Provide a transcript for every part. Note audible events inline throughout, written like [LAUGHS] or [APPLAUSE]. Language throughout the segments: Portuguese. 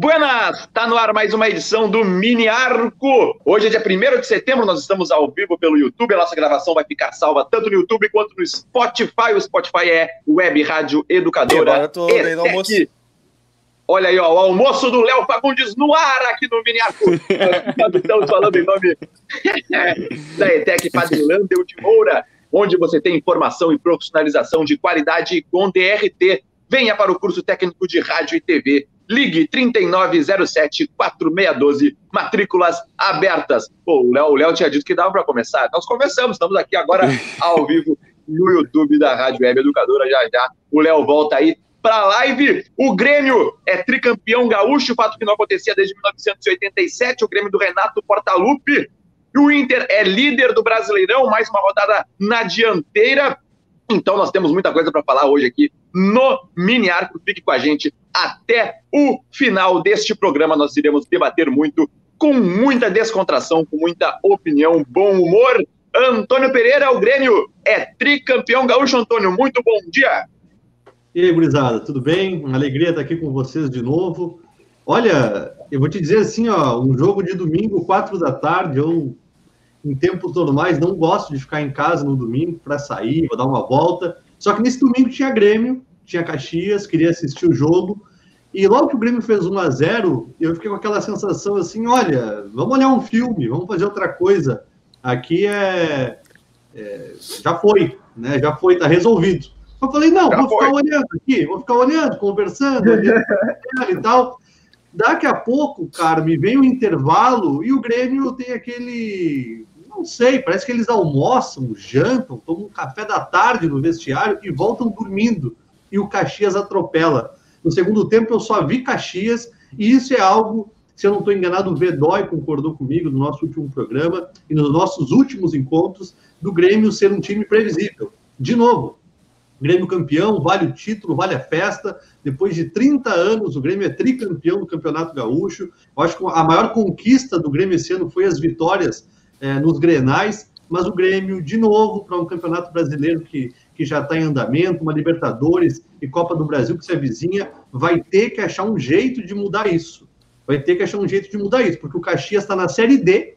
Buenas! Tá no ar mais uma edição do Mini Arco. Hoje é dia 1 de setembro, nós estamos ao vivo pelo YouTube. A nossa gravação vai ficar salva tanto no YouTube quanto no Spotify. O Spotify é Web Rádio Educadora. Agora eu tô almoço. Olha aí, ó, o almoço do Léo Fagundes no ar aqui no Mini Arco. [LAUGHS] Estamos falando em nome [LAUGHS] da ETEC Padre Landel de Moura, onde você tem informação e profissionalização de qualidade com DRT. Venha para o curso técnico de rádio e TV Ligue 3907-4612, matrículas abertas. Pô, o Léo, o Léo tinha dito que dava para começar. Nós começamos, estamos aqui agora [LAUGHS] ao vivo no YouTube da Rádio Web Educadora. Já já o Léo volta aí para live. O Grêmio é tricampeão gaúcho, fato que não acontecia desde 1987. O Grêmio do Renato Portaluppi. E o Inter é líder do Brasileirão, mais uma rodada na dianteira. Então nós temos muita coisa para falar hoje aqui no Mini Arco. Fique com a gente até o final deste programa. Nós iremos debater muito, com muita descontração, com muita opinião, bom humor. Antônio Pereira, o Grêmio é tricampeão gaúcho. Antônio, muito bom dia. E aí, gurizada, tudo bem? Uma alegria estar aqui com vocês de novo. Olha, eu vou te dizer assim, ó, um jogo de domingo, quatro da tarde, eu em tempos normais não gosto de ficar em casa no domingo para sair, vou dar uma volta. Só que nesse domingo tinha Grêmio, tinha Caxias, queria assistir o jogo. E logo que o Grêmio fez 1 a 0 eu fiquei com aquela sensação assim: olha, vamos olhar um filme, vamos fazer outra coisa. Aqui é. é já foi, né? Já foi, tá resolvido. Eu falei: não, já vou foi. ficar olhando aqui, vou ficar olhando, conversando, olhando [LAUGHS] e tal. Daqui a pouco, cara, me vem o um intervalo e o Grêmio tem aquele não sei, parece que eles almoçam, jantam, tomam um café da tarde no vestiário e voltam dormindo. E o Caxias atropela. No segundo tempo, eu só vi Caxias, e isso é algo, se eu não estou enganado, o Vedói concordou comigo no nosso último programa e nos nossos últimos encontros, do Grêmio ser um time previsível. De novo, Grêmio campeão, vale o título, vale a festa. Depois de 30 anos, o Grêmio é tricampeão do Campeonato Gaúcho. Eu acho que a maior conquista do Grêmio esse ano foi as vitórias é, nos grenais, mas o Grêmio, de novo, para um campeonato brasileiro que, que já está em andamento, uma Libertadores e Copa do Brasil que se avizinha, vai ter que achar um jeito de mudar isso. Vai ter que achar um jeito de mudar isso, porque o Caxias está na Série D,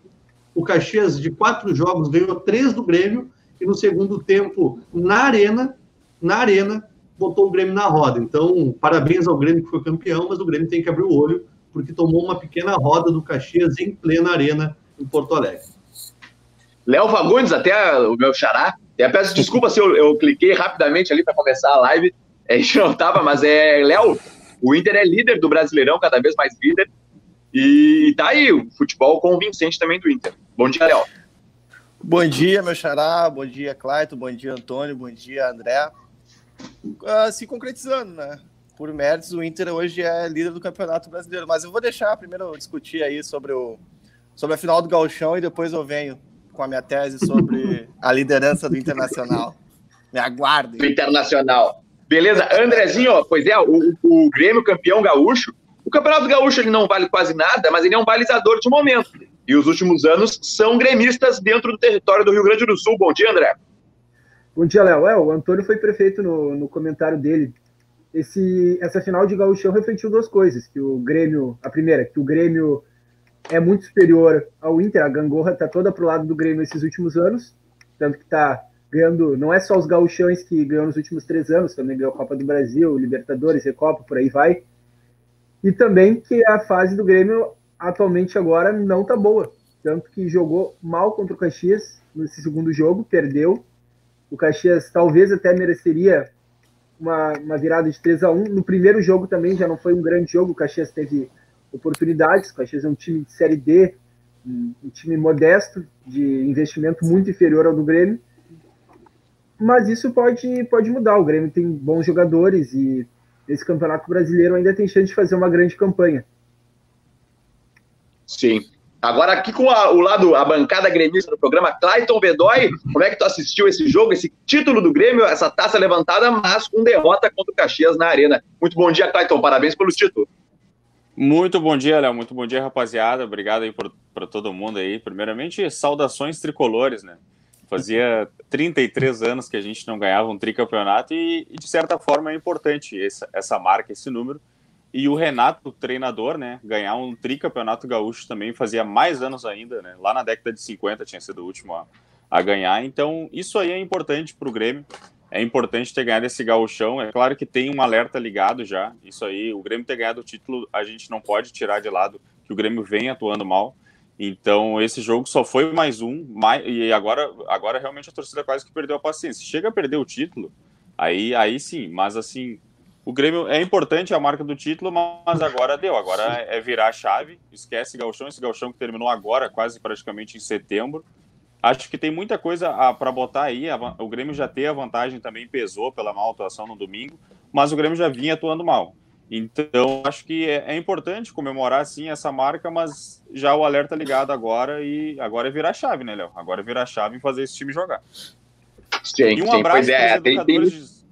o Caxias, de quatro jogos, ganhou três do Grêmio, e no segundo tempo, na Arena, na Arena, botou o Grêmio na roda. Então, parabéns ao Grêmio que foi campeão, mas o Grêmio tem que abrir o olho, porque tomou uma pequena roda do Caxias em plena arena em Porto Alegre. Léo Fagundes, até o meu xará. Até peço desculpa se eu, eu cliquei rapidamente ali para começar a live. [LAUGHS] A gente não estava, mas é. Léo, o Inter é líder do Brasileirão, cada vez mais líder. E tá aí, o futebol convincente também do Inter. Bom dia, Léo. Bom dia, meu xará. Bom dia, Claito. Bom dia, Antônio. Bom dia, André. Uh, se concretizando, né? Por méritos, o Inter hoje é líder do Campeonato Brasileiro. Mas eu vou deixar primeiro discutir aí sobre, o, sobre a final do Gauchão e depois eu venho com a minha tese sobre a liderança do Internacional. Me aguardem. Do Internacional. Beleza, Andrezinho, pois é, o, o Grêmio campeão gaúcho, o Campeonato Gaúcho ele não vale quase nada, mas ele é um balizador de momento. E os últimos anos são gremistas dentro do território do Rio Grande do Sul. Bom dia, André. Bom dia, Léo. É, o Antônio foi prefeito no, no comentário dele. Esse, essa final de gauchão refletiu duas coisas, que o Grêmio, a primeira, que o Grêmio é muito superior ao Inter. A gangorra está toda pro lado do Grêmio esses últimos anos, tanto que está ganhando, não é só os gauchões que ganhou nos últimos três anos, também ganhou a Copa do Brasil, Libertadores, Recopa, por aí vai. E também que a fase do Grêmio atualmente agora não tá boa, tanto que jogou mal contra o Caxias nesse segundo jogo, perdeu. O Caxias talvez até mereceria uma, uma virada de 3 a 1 No primeiro jogo também já não foi um grande jogo, o Caxias teve oportunidades. O Caxias é um time de Série D, um time modesto, de investimento muito inferior ao do Grêmio. Mas isso pode, pode mudar. O Grêmio tem bons jogadores e esse campeonato brasileiro ainda tem chance de fazer uma grande campanha. Sim. Agora aqui com a, o lado, a bancada gremista do programa, Clayton Bedói, como é que tu assistiu esse jogo, esse título do Grêmio, essa taça levantada, mas com derrota contra o Caxias na arena. Muito bom dia, Clayton, parabéns pelo título. Muito bom dia, Léo. Muito bom dia, rapaziada. Obrigado aí para todo mundo aí. Primeiramente, saudações tricolores, né? Fazia [LAUGHS] 33 anos que a gente não ganhava um tricampeonato e, e de certa forma, é importante essa, essa marca, esse número. e o Renato, o treinador, né, ganhar um tricampeonato gaúcho também fazia mais anos ainda, né? Lá na década de 50 tinha sido o último a, a ganhar. Então, isso aí é importante para o Grêmio. É importante ter ganhado esse gauchão. É claro que tem um alerta ligado já. Isso aí, o Grêmio ter ganhado o título, a gente não pode tirar de lado que o Grêmio vem atuando mal. Então, esse jogo só foi mais um, mais, e agora, agora realmente a torcida quase que perdeu a paciência. Chega a perder o título, aí, aí sim, mas assim, o Grêmio é importante a marca do título, mas agora deu, agora é virar a chave, esquece Galchão, esse Galchão que terminou agora, quase praticamente em setembro. Acho que tem muita coisa para botar aí. O Grêmio já tem a vantagem também, pesou pela mal atuação no domingo, mas o Grêmio já vinha atuando mal. Então, acho que é, é, importante comemorar sim essa marca, mas já o alerta ligado agora e agora é virar a chave, né, Léo? Agora é virar a chave e fazer esse time jogar. Sim, e um sim, abraço é, para os educadores.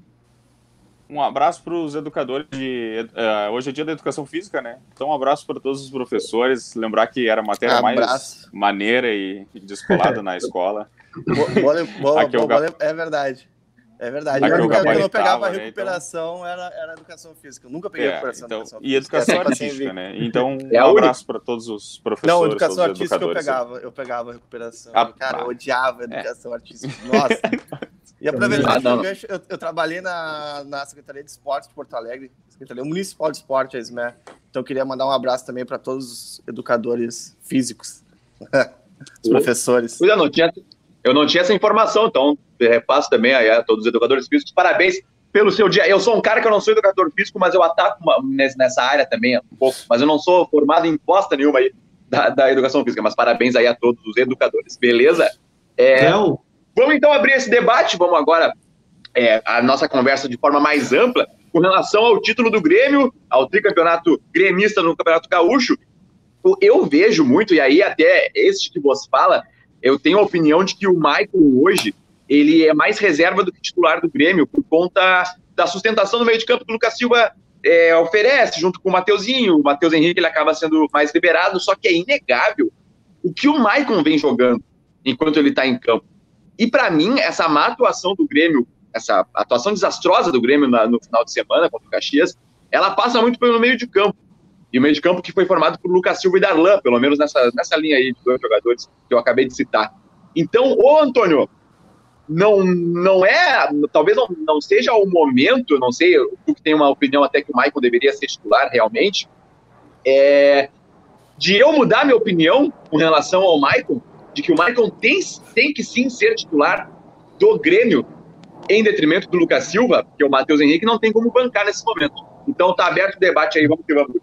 Um abraço para os educadores de. Uh, hoje é dia da educação física, né? Então, um abraço para todos os professores. Lembrar que era a matéria abraço. mais maneira e descolada na [LAUGHS] escola. Boa, boa, boa, boa, é verdade. É verdade. Aqui quando eu, eu pegava a né, recuperação, então... era, era educação física. Eu nunca peguei é, recuperação. Então, educação e educação artística, né? Então, [LAUGHS] é um abraço para todos os professores. Não, educação artística eu pegava. Eu pegava recuperação. Ah, Cara, eu odiava é. educação é. artística. Nossa. [LAUGHS] E aproveitando, ah, eu, eu, eu, trabalhei na, na Secretaria de Esportes de Porto Alegre, Secretaria Municipal de Esporte, a SME. Então, eu queria mandar um abraço também para todos os educadores físicos, [LAUGHS] os professores. Eu não tinha, eu não tinha essa informação, então repasso também a, todos os educadores físicos. Parabéns pelo seu dia. Eu sou um cara que eu não sou educador físico, mas eu ataco uma, nessa área também um pouco. Mas eu não sou formado em posta nenhuma aí da, da educação física. Mas parabéns aí a todos os educadores, beleza? É, vamos então abrir esse debate. Vamos agora é, a nossa conversa de forma mais ampla com relação ao título do Grêmio, ao tricampeonato gremista no Campeonato Gaúcho. Eu vejo muito, e aí até esse que você fala, eu tenho a opinião de que o Michael hoje ele é mais reserva do que titular do Grêmio, por conta da sustentação no meio de campo que o Lucas Silva é, oferece, junto com o Mateuzinho. O Matheus Henrique ele acaba sendo mais liberado, só que é inegável o que o Maicon vem jogando enquanto ele está em campo. E para mim, essa má atuação do Grêmio, essa atuação desastrosa do Grêmio na, no final de semana contra o Caxias, ela passa muito pelo meio de campo. E o meio de campo que foi formado por Lucas Silva e Darlan, pelo menos nessa, nessa linha aí de dois jogadores que eu acabei de citar. Então, ô Antônio, não, não é, talvez não, não seja o momento, não sei, tu que tem uma opinião até que o Michael deveria ser titular realmente, é, de eu mudar minha opinião com relação ao Michael, de que o Michael tem, tem que sim ser titular do Grêmio, em detrimento do Lucas Silva, que o Matheus Henrique não tem como bancar nesse momento. Então tá aberto o debate aí, vamos que vamos.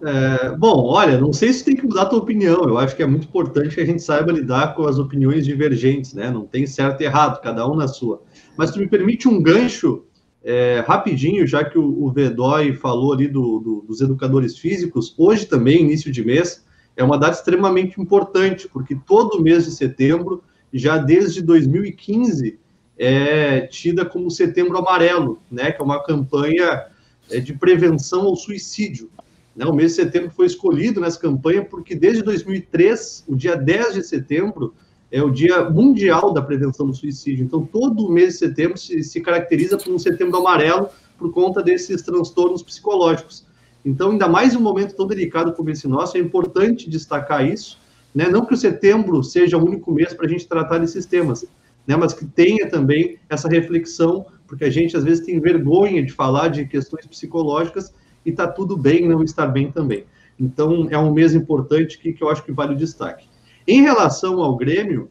É, bom, olha, não sei se tem que mudar a tua opinião. Eu acho que é muito importante que a gente saiba lidar com as opiniões divergentes, né? Não tem certo e errado, cada um na sua. Mas tu me permite um gancho é, rapidinho, já que o, o Vedói falou ali do, do, dos educadores físicos. Hoje também, início de mês, é uma data extremamente importante, porque todo mês de setembro, já desde 2015, é tida como Setembro Amarelo, né? Que é uma campanha é, de prevenção ao suicídio. Né? O mês de setembro foi escolhido nessa campanha porque desde 2003, o dia 10 de setembro, é o Dia Mundial da Prevenção do Suicídio. Então, todo o mês de setembro se, se caracteriza por um setembro amarelo por conta desses transtornos psicológicos. Então, ainda mais um momento tão delicado como esse nosso, é importante destacar isso. Né? Não que o setembro seja o único mês para a gente tratar desses temas, né? mas que tenha também essa reflexão, porque a gente às vezes tem vergonha de falar de questões psicológicas e está tudo bem não estar bem também. Então, é um mês importante que, que eu acho que vale o destaque. Em relação ao Grêmio,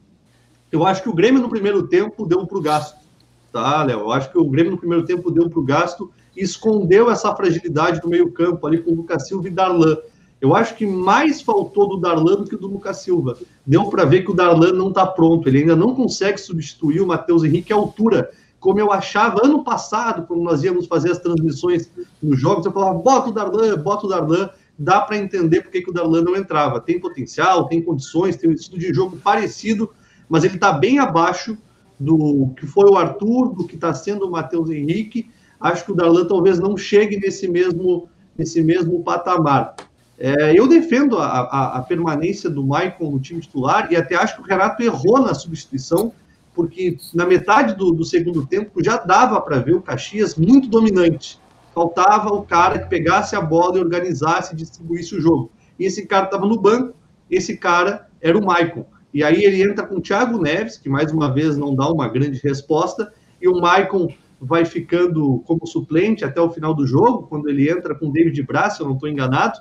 eu acho que o Grêmio no primeiro tempo deu para o gasto, tá, Léo? Eu acho que o Grêmio no primeiro tempo deu para o gasto escondeu essa fragilidade do meio-campo ali com o Lucas Silva e Darlan. Eu acho que mais faltou do Darlan do que do Lucas Silva. Deu para ver que o Darlan não está pronto, ele ainda não consegue substituir o Matheus Henrique à altura como eu achava ano passado, quando nós íamos fazer as transmissões nos jogos, eu falava, bota o Darlan, bota o Darlan, dá para entender por que o Darlan não entrava. Tem potencial, tem condições, tem um estilo de jogo parecido, mas ele está bem abaixo do que foi o Arthur, do que está sendo o Matheus Henrique. Acho que o Darlan talvez não chegue nesse mesmo, nesse mesmo patamar. É, eu defendo a, a, a permanência do Maicon no time titular e até acho que o Renato errou na substituição porque na metade do, do segundo tempo já dava para ver o Caxias muito dominante. Faltava o cara que pegasse a bola e organizasse e distribuísse o jogo. E esse cara estava no banco, esse cara era o Maicon. E aí ele entra com o Thiago Neves, que mais uma vez não dá uma grande resposta, e o Maicon vai ficando como suplente até o final do jogo, quando ele entra com David Braz, se eu não estou enganado.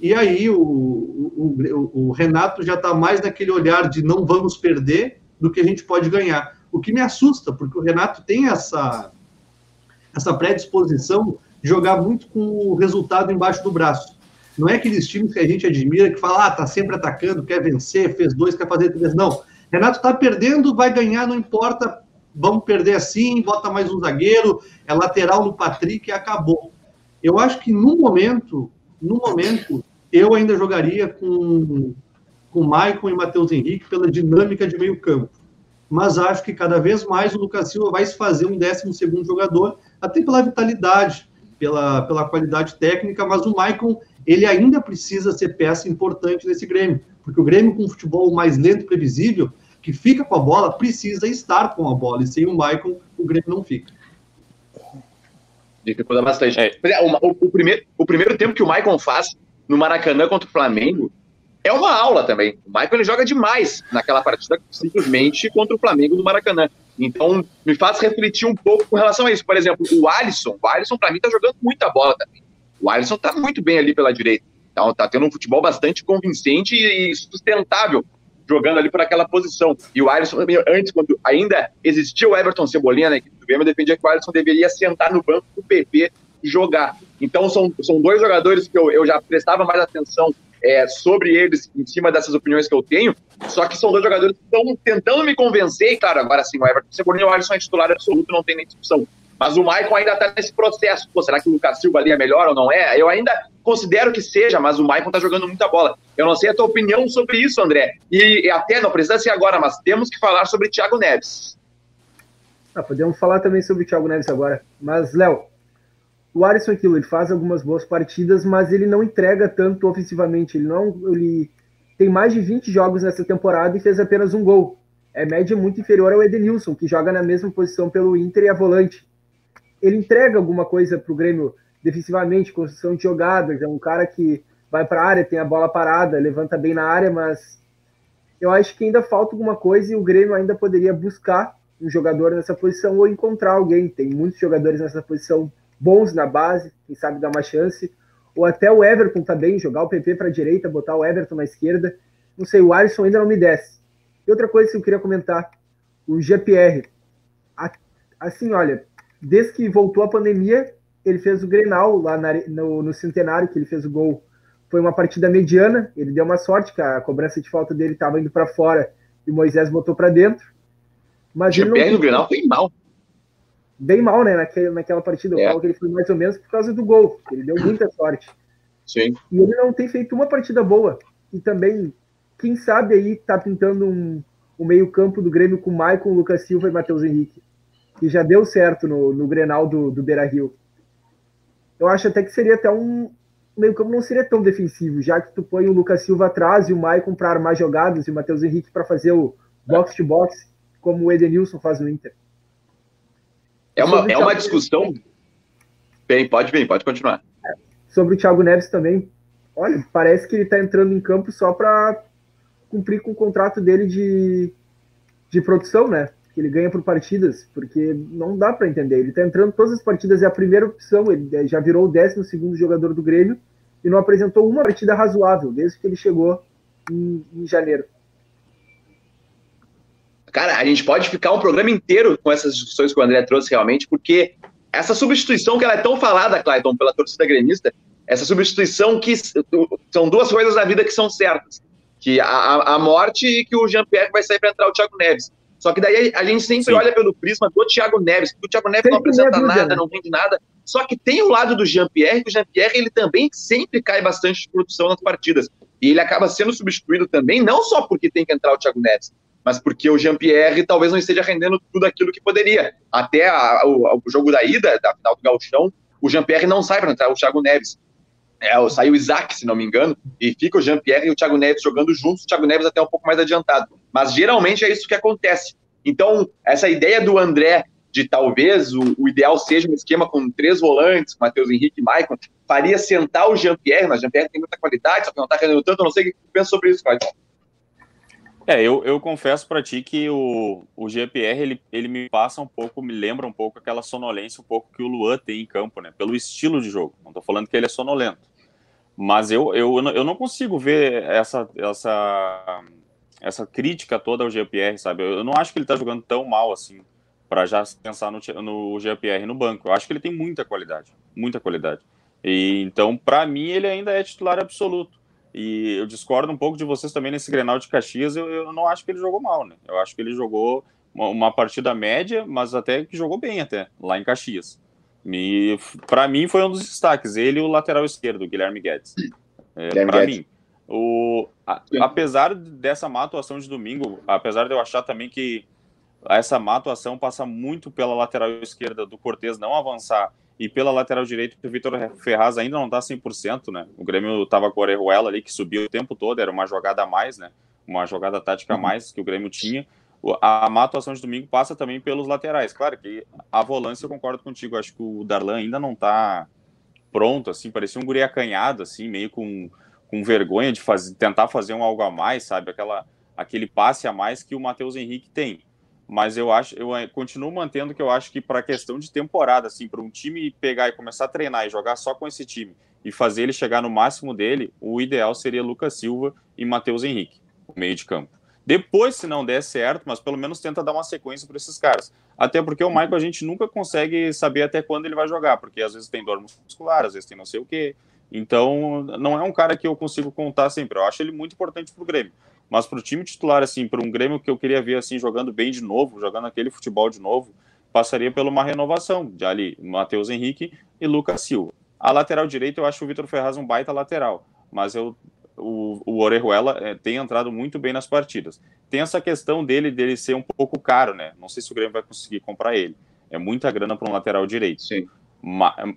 E aí o, o, o, Renato já está mais naquele olhar de não vamos perder do que a gente pode ganhar. O que me assusta, porque o Renato tem essa, essa predisposição de jogar muito com o resultado embaixo do braço. Não é aqueles times que a gente admira que fala, ah, tá sempre atacando, quer vencer, fez dois, quer fazer três. Não. Renato tá perdendo, vai ganhar, não importa, vamos perder assim, bota mais um zagueiro, é lateral no Patrick e acabou. Eu acho que no momento, no momento, eu ainda jogaria com com Maicon e Matheus Henrique pela dinâmica de meio campo. Mas acho que cada vez mais o Lucas Silva vai se fazer um 12 segundo jogador, até pela vitalidade, pela, pela qualidade técnica, mas o Maicon ele ainda precisa ser peça importante nesse Grêmio, porque o Grêmio com um futebol mais lento e previsível, que fica com a bola, precisa estar com a bola, e sem o Maicon, o Grêmio não fica. Dificulta bastante. É. O, o, primeiro, o primeiro tempo que o Maicon faz no Maracanã contra o Flamengo é uma aula também. O Maicon ele joga demais naquela partida, simplesmente contra o Flamengo do Maracanã. Então, me faz refletir um pouco com relação a isso. Por exemplo, o Alisson, o Alisson, para mim, tá jogando muita bola também. O Alisson está muito bem ali pela direita. Então, tá tendo um futebol bastante convincente e sustentável jogando ali por aquela posição. E o Alisson, antes, quando ainda existia o Everton Cebolinha na equipe do Grêmio, defendia que o Alisson deveria sentar no banco do PP jogar. Então, são, são dois jogadores que eu, eu já prestava mais atenção é, sobre eles, em cima dessas opiniões que eu tenho, só que são dois jogadores que estão tentando me convencer, e claro, agora sim, o Everton Cebolinha e o Alisson é titular absoluto, não tem nem discussão. Mas o Maicon ainda está nesse processo. Pô, será que o Lucas Silva ali é melhor ou não é? Eu ainda considero que seja, mas o Maicon está jogando muita bola. Eu não sei a tua opinião sobre isso, André. E, e até, não precisa ser agora, mas temos que falar sobre Thiago Neves. Ah, podemos falar também sobre o Thiago Neves agora. Mas, Léo, o Alisson aquilo, ele faz algumas boas partidas, mas ele não entrega tanto ofensivamente. Ele não, ele tem mais de 20 jogos nessa temporada e fez apenas um gol. É média muito inferior ao Edenilson, que joga na mesma posição pelo Inter e a volante ele entrega alguma coisa para o Grêmio defensivamente, construção de jogadas, é um cara que vai para a área, tem a bola parada, levanta bem na área, mas eu acho que ainda falta alguma coisa e o Grêmio ainda poderia buscar um jogador nessa posição ou encontrar alguém. Tem muitos jogadores nessa posição bons na base, quem sabe dar uma chance. Ou até o Everton também, jogar o PP para a direita, botar o Everton na esquerda. Não sei, o Alisson ainda não me desce. E outra coisa que eu queria comentar, o GPR. Assim, olha, desde que voltou a pandemia, ele fez o Grenal lá na, no, no, Centenário, que ele fez o gol. Foi uma partida mediana, ele deu uma sorte, que a cobrança de falta dele estava indo para fora e o Moisés botou para dentro. Mas o ele não... no Grenal foi mal. Bem mal, né? Naquele, naquela partida, eu é. falo que ele foi mais ou menos por causa do gol. Ele deu muita sorte. Sim. E ele não tem feito uma partida boa. E também, quem sabe aí, tá pintando um, um meio-campo do Grêmio com Maicon, Lucas Silva e Matheus Henrique que já deu certo no, no Grenal do, do Beira Rio. Eu acho até que seria até um meio campo não seria tão defensivo, já que tu põe o Lucas Silva atrás e o Maicon para armar jogadas e o Matheus Henrique para fazer o box to box, como o Edenilson faz no Inter. É uma, é uma discussão. Bem, pode vir, pode continuar. Sobre o Thiago Neves também. Olha, parece que ele está entrando em campo só para cumprir com o contrato dele de, de produção, né? Que ele ganha por partidas, porque não dá para entender. Ele está entrando todas as partidas, é a primeira opção, ele já virou o 12 jogador do Grêmio e não apresentou uma partida razoável desde que ele chegou em, em janeiro. Cara, a gente pode ficar um programa inteiro com essas discussões que o André trouxe realmente, porque essa substituição que ela é tão falada, Clayton, pela torcida gremista, essa substituição que são duas coisas na vida que são certas, que a, a morte e que o Jean-Pierre vai sair para entrar o Thiago Neves. Só que daí a gente sempre Sim. olha pelo prisma do Thiago Neves, porque o Thiago Neves sempre não apresenta nada, não vende nada. Só que tem o lado do Jean-Pierre, que o Jean-Pierre ele também sempre cai bastante de produção nas partidas. E ele acaba sendo substituído também, não só porque tem que entrar o Thiago Neves, mas porque o Jean-Pierre talvez não esteja rendendo tudo aquilo que poderia. Até a, o, o, jogo da ida, da final do Gauchão, o Jean-Pierre não sai para entrar o Thiago Neves. É, saiu o Isaac, se não me engano, e fica o Jean-Pierre e o Thiago Neves jogando juntos, o Thiago Neves até um pouco mais adiantado. Mas geralmente é isso que acontece. Então, essa ideia do André de talvez o, o, ideal seja um esquema com três volantes, Matheus Henrique e Maicon, faria sentar o Jean-Pierre, mas Jean-Pierre tem muita qualidade, só que não está rendendo tanto, eu não sei o que pensa sobre isso, Cláudio. É, eu, eu confesso para ti que o, o GPR, ele, ele me passa um pouco, me lembra um pouco aquela sonolência um pouco que o Luan tem em campo, né? Pelo estilo de jogo. Não tô falando que ele é sonolento. Mas eu, eu, eu não consigo ver essa, essa, essa crítica toda ao GPR, sabe? Eu não acho que ele tá jogando tão mal assim para já pensar no, no GPR no banco. Eu acho que ele tem muita qualidade, muita qualidade. E então, para mim, ele ainda é titular absoluto. E eu discordo um pouco de vocês também nesse Grenal de Caxias. Eu, eu não acho que ele jogou mal, né? Eu acho que ele jogou uma, uma partida média, mas até que jogou bem até lá em Caxias. E para mim foi um dos destaques. Ele e o lateral esquerdo, Guilherme Guedes. É, para mim, o, a, apesar dessa má atuação de domingo, apesar de eu achar também que essa má atuação passa muito pela lateral esquerda do Cortez não avançar e pela lateral direita, o Vitor Ferraz ainda não está 100%, né? O Grêmio estava com o Orejuela ali, que subiu o tempo todo, era uma jogada a mais, né? Uma jogada tática a uhum. mais que o Grêmio tinha. A má atuação de domingo passa também pelos laterais. Claro que a volância, eu concordo contigo, acho que o Darlan ainda não está pronto, assim, parecia um guri acanhado, assim, meio com, com vergonha de fazer, tentar fazer um algo a mais, sabe? Aquela, aquele passe a mais que o Matheus Henrique tem mas eu acho, eu continuo mantendo que eu acho que para questão de temporada, assim, para um time pegar e começar a treinar e jogar só com esse time e fazer ele chegar no máximo dele, o ideal seria Lucas Silva e Matheus Henrique, no meio de campo. Depois, se não der certo, mas pelo menos tenta dar uma sequência para esses caras. Até porque o Michael a gente nunca consegue saber até quando ele vai jogar, porque às vezes tem dor muscular, às vezes tem não sei o quê. Então, não é um cara que eu consigo contar sempre. Eu acho ele muito importante para o Grêmio. Mas para o time titular, assim, para um Grêmio que eu queria ver assim jogando bem de novo, jogando aquele futebol de novo, passaria por uma renovação de ali Matheus Henrique e Lucas Silva. A lateral direita eu acho o Vitor Ferraz um baita lateral, mas eu o, o Orejuela é, tem entrado muito bem nas partidas. Tem essa questão dele dele ser um pouco caro, né? Não sei se o Grêmio vai conseguir comprar ele. É muita grana para um lateral direito. Sim.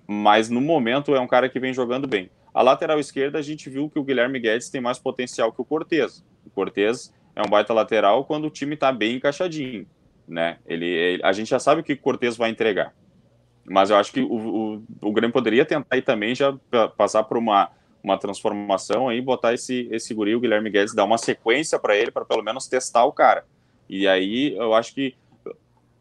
Mas, no momento é um cara que vem jogando bem. A lateral esquerda, a gente viu que o Guilherme Guedes tem mais potencial que o Cortez. O Cortez é um baita lateral quando o time está bem encaixadinho, né? Ele, ele, a gente já sabe o que o Cortez vai entregar. Mas eu acho que o, o, o Grêmio poderia tentar aí também já passar por uma, uma transformação aí, botar esse, esse guri, o Guilherme Guedes, dar uma sequência para ele, para pelo menos testar o cara. E aí eu acho que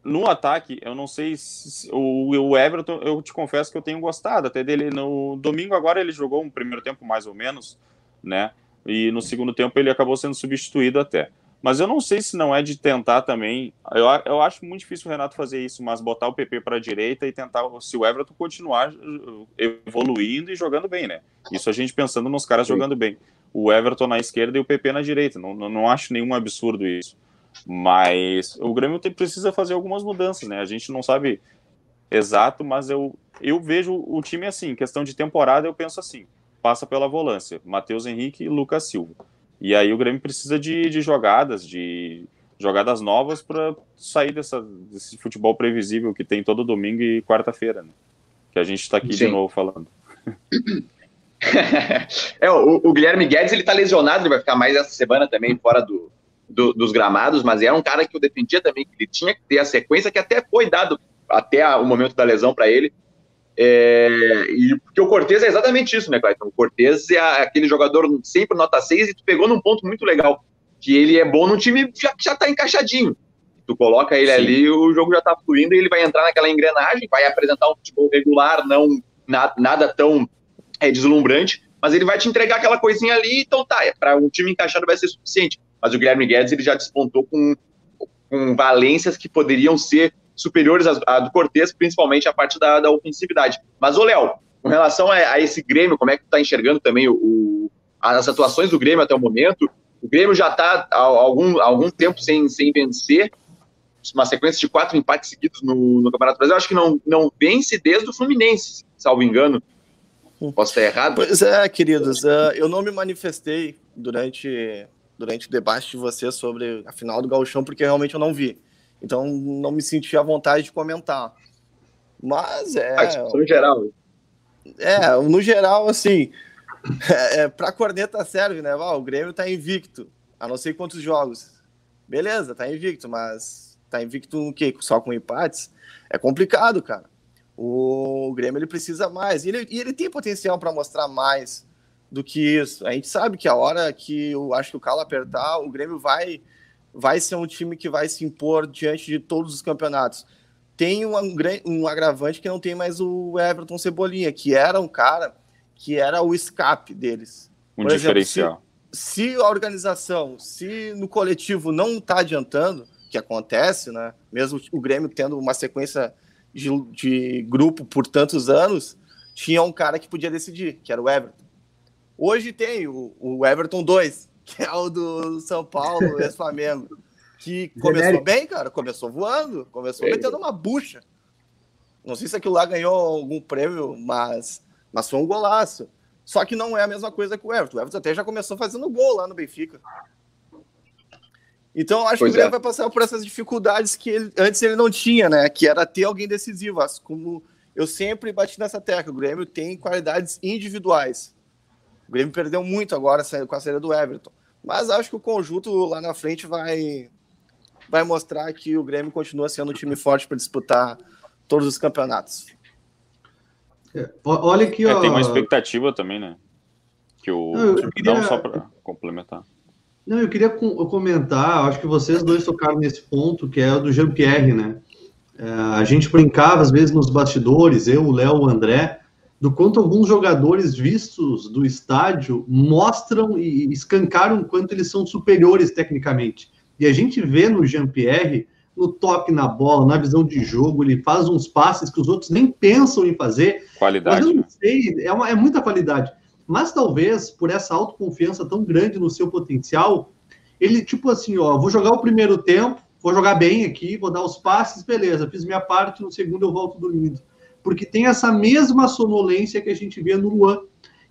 no ataque, eu não sei se o, o Everton, eu te confesso que eu tenho gostado até dele. No domingo agora ele jogou um primeiro tempo mais ou menos, né? E no segundo tempo ele acabou sendo substituído até. Mas eu não sei se não é de tentar também. Eu, eu acho muito difícil o Renato fazer isso, mas botar o PP para a direita e tentar, se o Everton continuar uh, evoluindo e jogando bem, né? Isso a gente pensando nos caras jogando bem. O Everton na esquerda e o PP na direita. Não, não, não acho nenhum absurdo isso. Mas o Grêmio tem, precisa fazer algumas mudanças, né? A gente não sabe exato, mas eu, eu vejo o time assim, questão de temporada, eu penso assim, passa pela volância, Matheus Henrique e Lucas Silva. E aí o Grêmio precisa de, de jogadas, de jogadas novas para sair dessa, desse futebol previsível que tem todo domingo e quarta-feira, né? Que a gente está aqui Sim. de novo falando. [LAUGHS] é, o, o, Guilherme Guedes ele tá lesionado, ele vai ficar mais essa semana também fora do, do, dos gramados, mas era um cara que eu defendia também, que ele tinha que ter a sequência que até foi dado até o momento da lesão para ele. É, e porque o Cortez é exatamente isso, né, Clayton? O Cortez é aquele jogador sempre nota 6 e tu pegou num ponto muito legal, que ele é bom no time que já, já tá encaixadinho. Tu coloca ele Sim. ali, o jogo já tá fluindo e ele vai entrar naquela engrenagem, vai apresentar um futebol regular, não nada, nada tão é, deslumbrante, mas ele vai te entregar aquela coisinha ali, então tá, é, para um time encaixado vai ser suficiente mas o Guilherme Guedes ele já despontou com, com valências que poderiam ser superiores à, do Cortez, principalmente a parte da, da ofensividade. Mas, ô Léo, com relação a, a, esse Grêmio, como é que tu está enxergando também o, o, as atuações do Grêmio até o momento? O Grêmio já está há algum, algum tempo sem, sem vencer, uma sequência de quatro empates seguidos no, no Campeonato Brasileiro. Acho que não, não vence desde o Fluminense, salvo engano. Posso estar errado? Pois é, queridos. Uh, eu não me manifestei durante durante o debate de você sobre a final do Gauchão, porque realmente eu não vi. Então não me senti à vontade de comentar. Mas é. Ah, no geral. É, no geral, assim. [LAUGHS] É, é, pra corneta serve, né? o Grêmio tá invicto. A não sei quantos jogos. Beleza, tá invicto, mas tá invicto no quê? Só com empates, é complicado, cara. O Grêmio ele precisa mais. E ele, e ele tem potencial para mostrar mais do que isso. A gente sabe que a hora que eu acho que o Calo apertar, o Grêmio vai, vai ser um time que vai se impor diante de todos os campeonatos. Tem um, um agravante que não tem mais o Everton Cebolinha, que era um cara que era o escape deles. Um Por diferencial. Exemplo, se, se, a organização, se no coletivo não está adiantando, que acontece, né? Mesmo o Grêmio tendo uma sequência de, de grupo por tantos anos, tinha um cara que podia decidir, que era o Everton. Hoje tem o, o Everton 2, [LAUGHS] que é o do São Paulo, [LAUGHS] ex-Flamengo, que começou bem, cara, começou voando, começou é. metendo uma bucha. Não sei se aquilo lá ganhou algum prêmio, mas, mas foi um golaço. Só que não é a mesma coisa que o Everton. O Everton até já começou fazendo gol lá no Benfica. Então, acho pois que o Grêmio é. vai passar por essas dificuldades que ele, antes ele não tinha, né? Que era ter alguém decisivo. Como eu sempre bati nessa tecla, o Grêmio tem qualidades individuais. O Grêmio perdeu muito agora com a saída do Everton. Mas acho que o conjunto lá na frente vai, vai mostrar que o Grêmio continua sendo um time forte para disputar todos os campeonatos. É, olha aqui, é, ó... Tem uma expectativa também, né? Que o... Não, queria... Não só para complementar. Não, eu queria comentar, acho que vocês dois tocaram nesse ponto, que é o do Jean-Pierre, né? É, a gente brincava, às vezes, nos bastidores, eu, o Léo, o André, do quanto alguns jogadores vistos do estádio mostram e escancaram quanto eles são superiores tecnicamente. E a gente vê no Jean-Pierre, no toque na bola, na visão de jogo, ele faz uns passes que os outros nem pensam em fazer. Qualidade. Mas eu não sei, é, uma, é muita qualidade. Mas talvez, por essa autoconfiança tão grande no seu potencial, ele, tipo assim, ó, vou jogar o primeiro tempo, vou jogar bem aqui, vou dar os passes, beleza, fiz minha parte, no segundo eu volto dormindo. Porque tem essa mesma sonolência que a gente vê no Luan.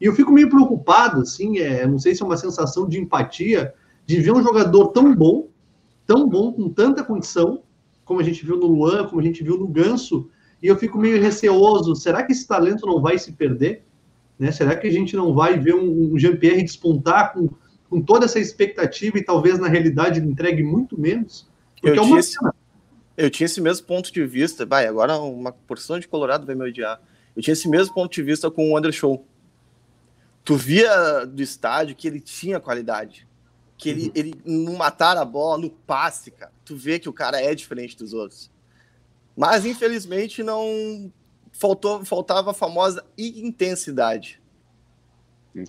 E eu fico meio preocupado, assim, é, não sei se é uma sensação de empatia, de ver um jogador tão bom, tão bom, com tanta condição, como a gente viu no Luan, como a gente viu no Ganso, e eu fico meio receoso, será que esse talento não vai se perder? Né? Será que a gente não vai ver um, um Jean-Pierre despontar com, com toda essa expectativa e talvez na realidade ele entregue muito menos? Porque eu, é uma esse, eu tinha esse mesmo ponto de vista. Vai, agora uma porção de Colorado vai me odiar. Eu tinha esse mesmo ponto de vista com o Undershow. Tu via do estádio que ele tinha qualidade. Que ele, uhum. ele não matar a bola no passe, cara. Tu vê que o cara é diferente dos outros. Mas, infelizmente, não faltou, faltava a famosa intensidade.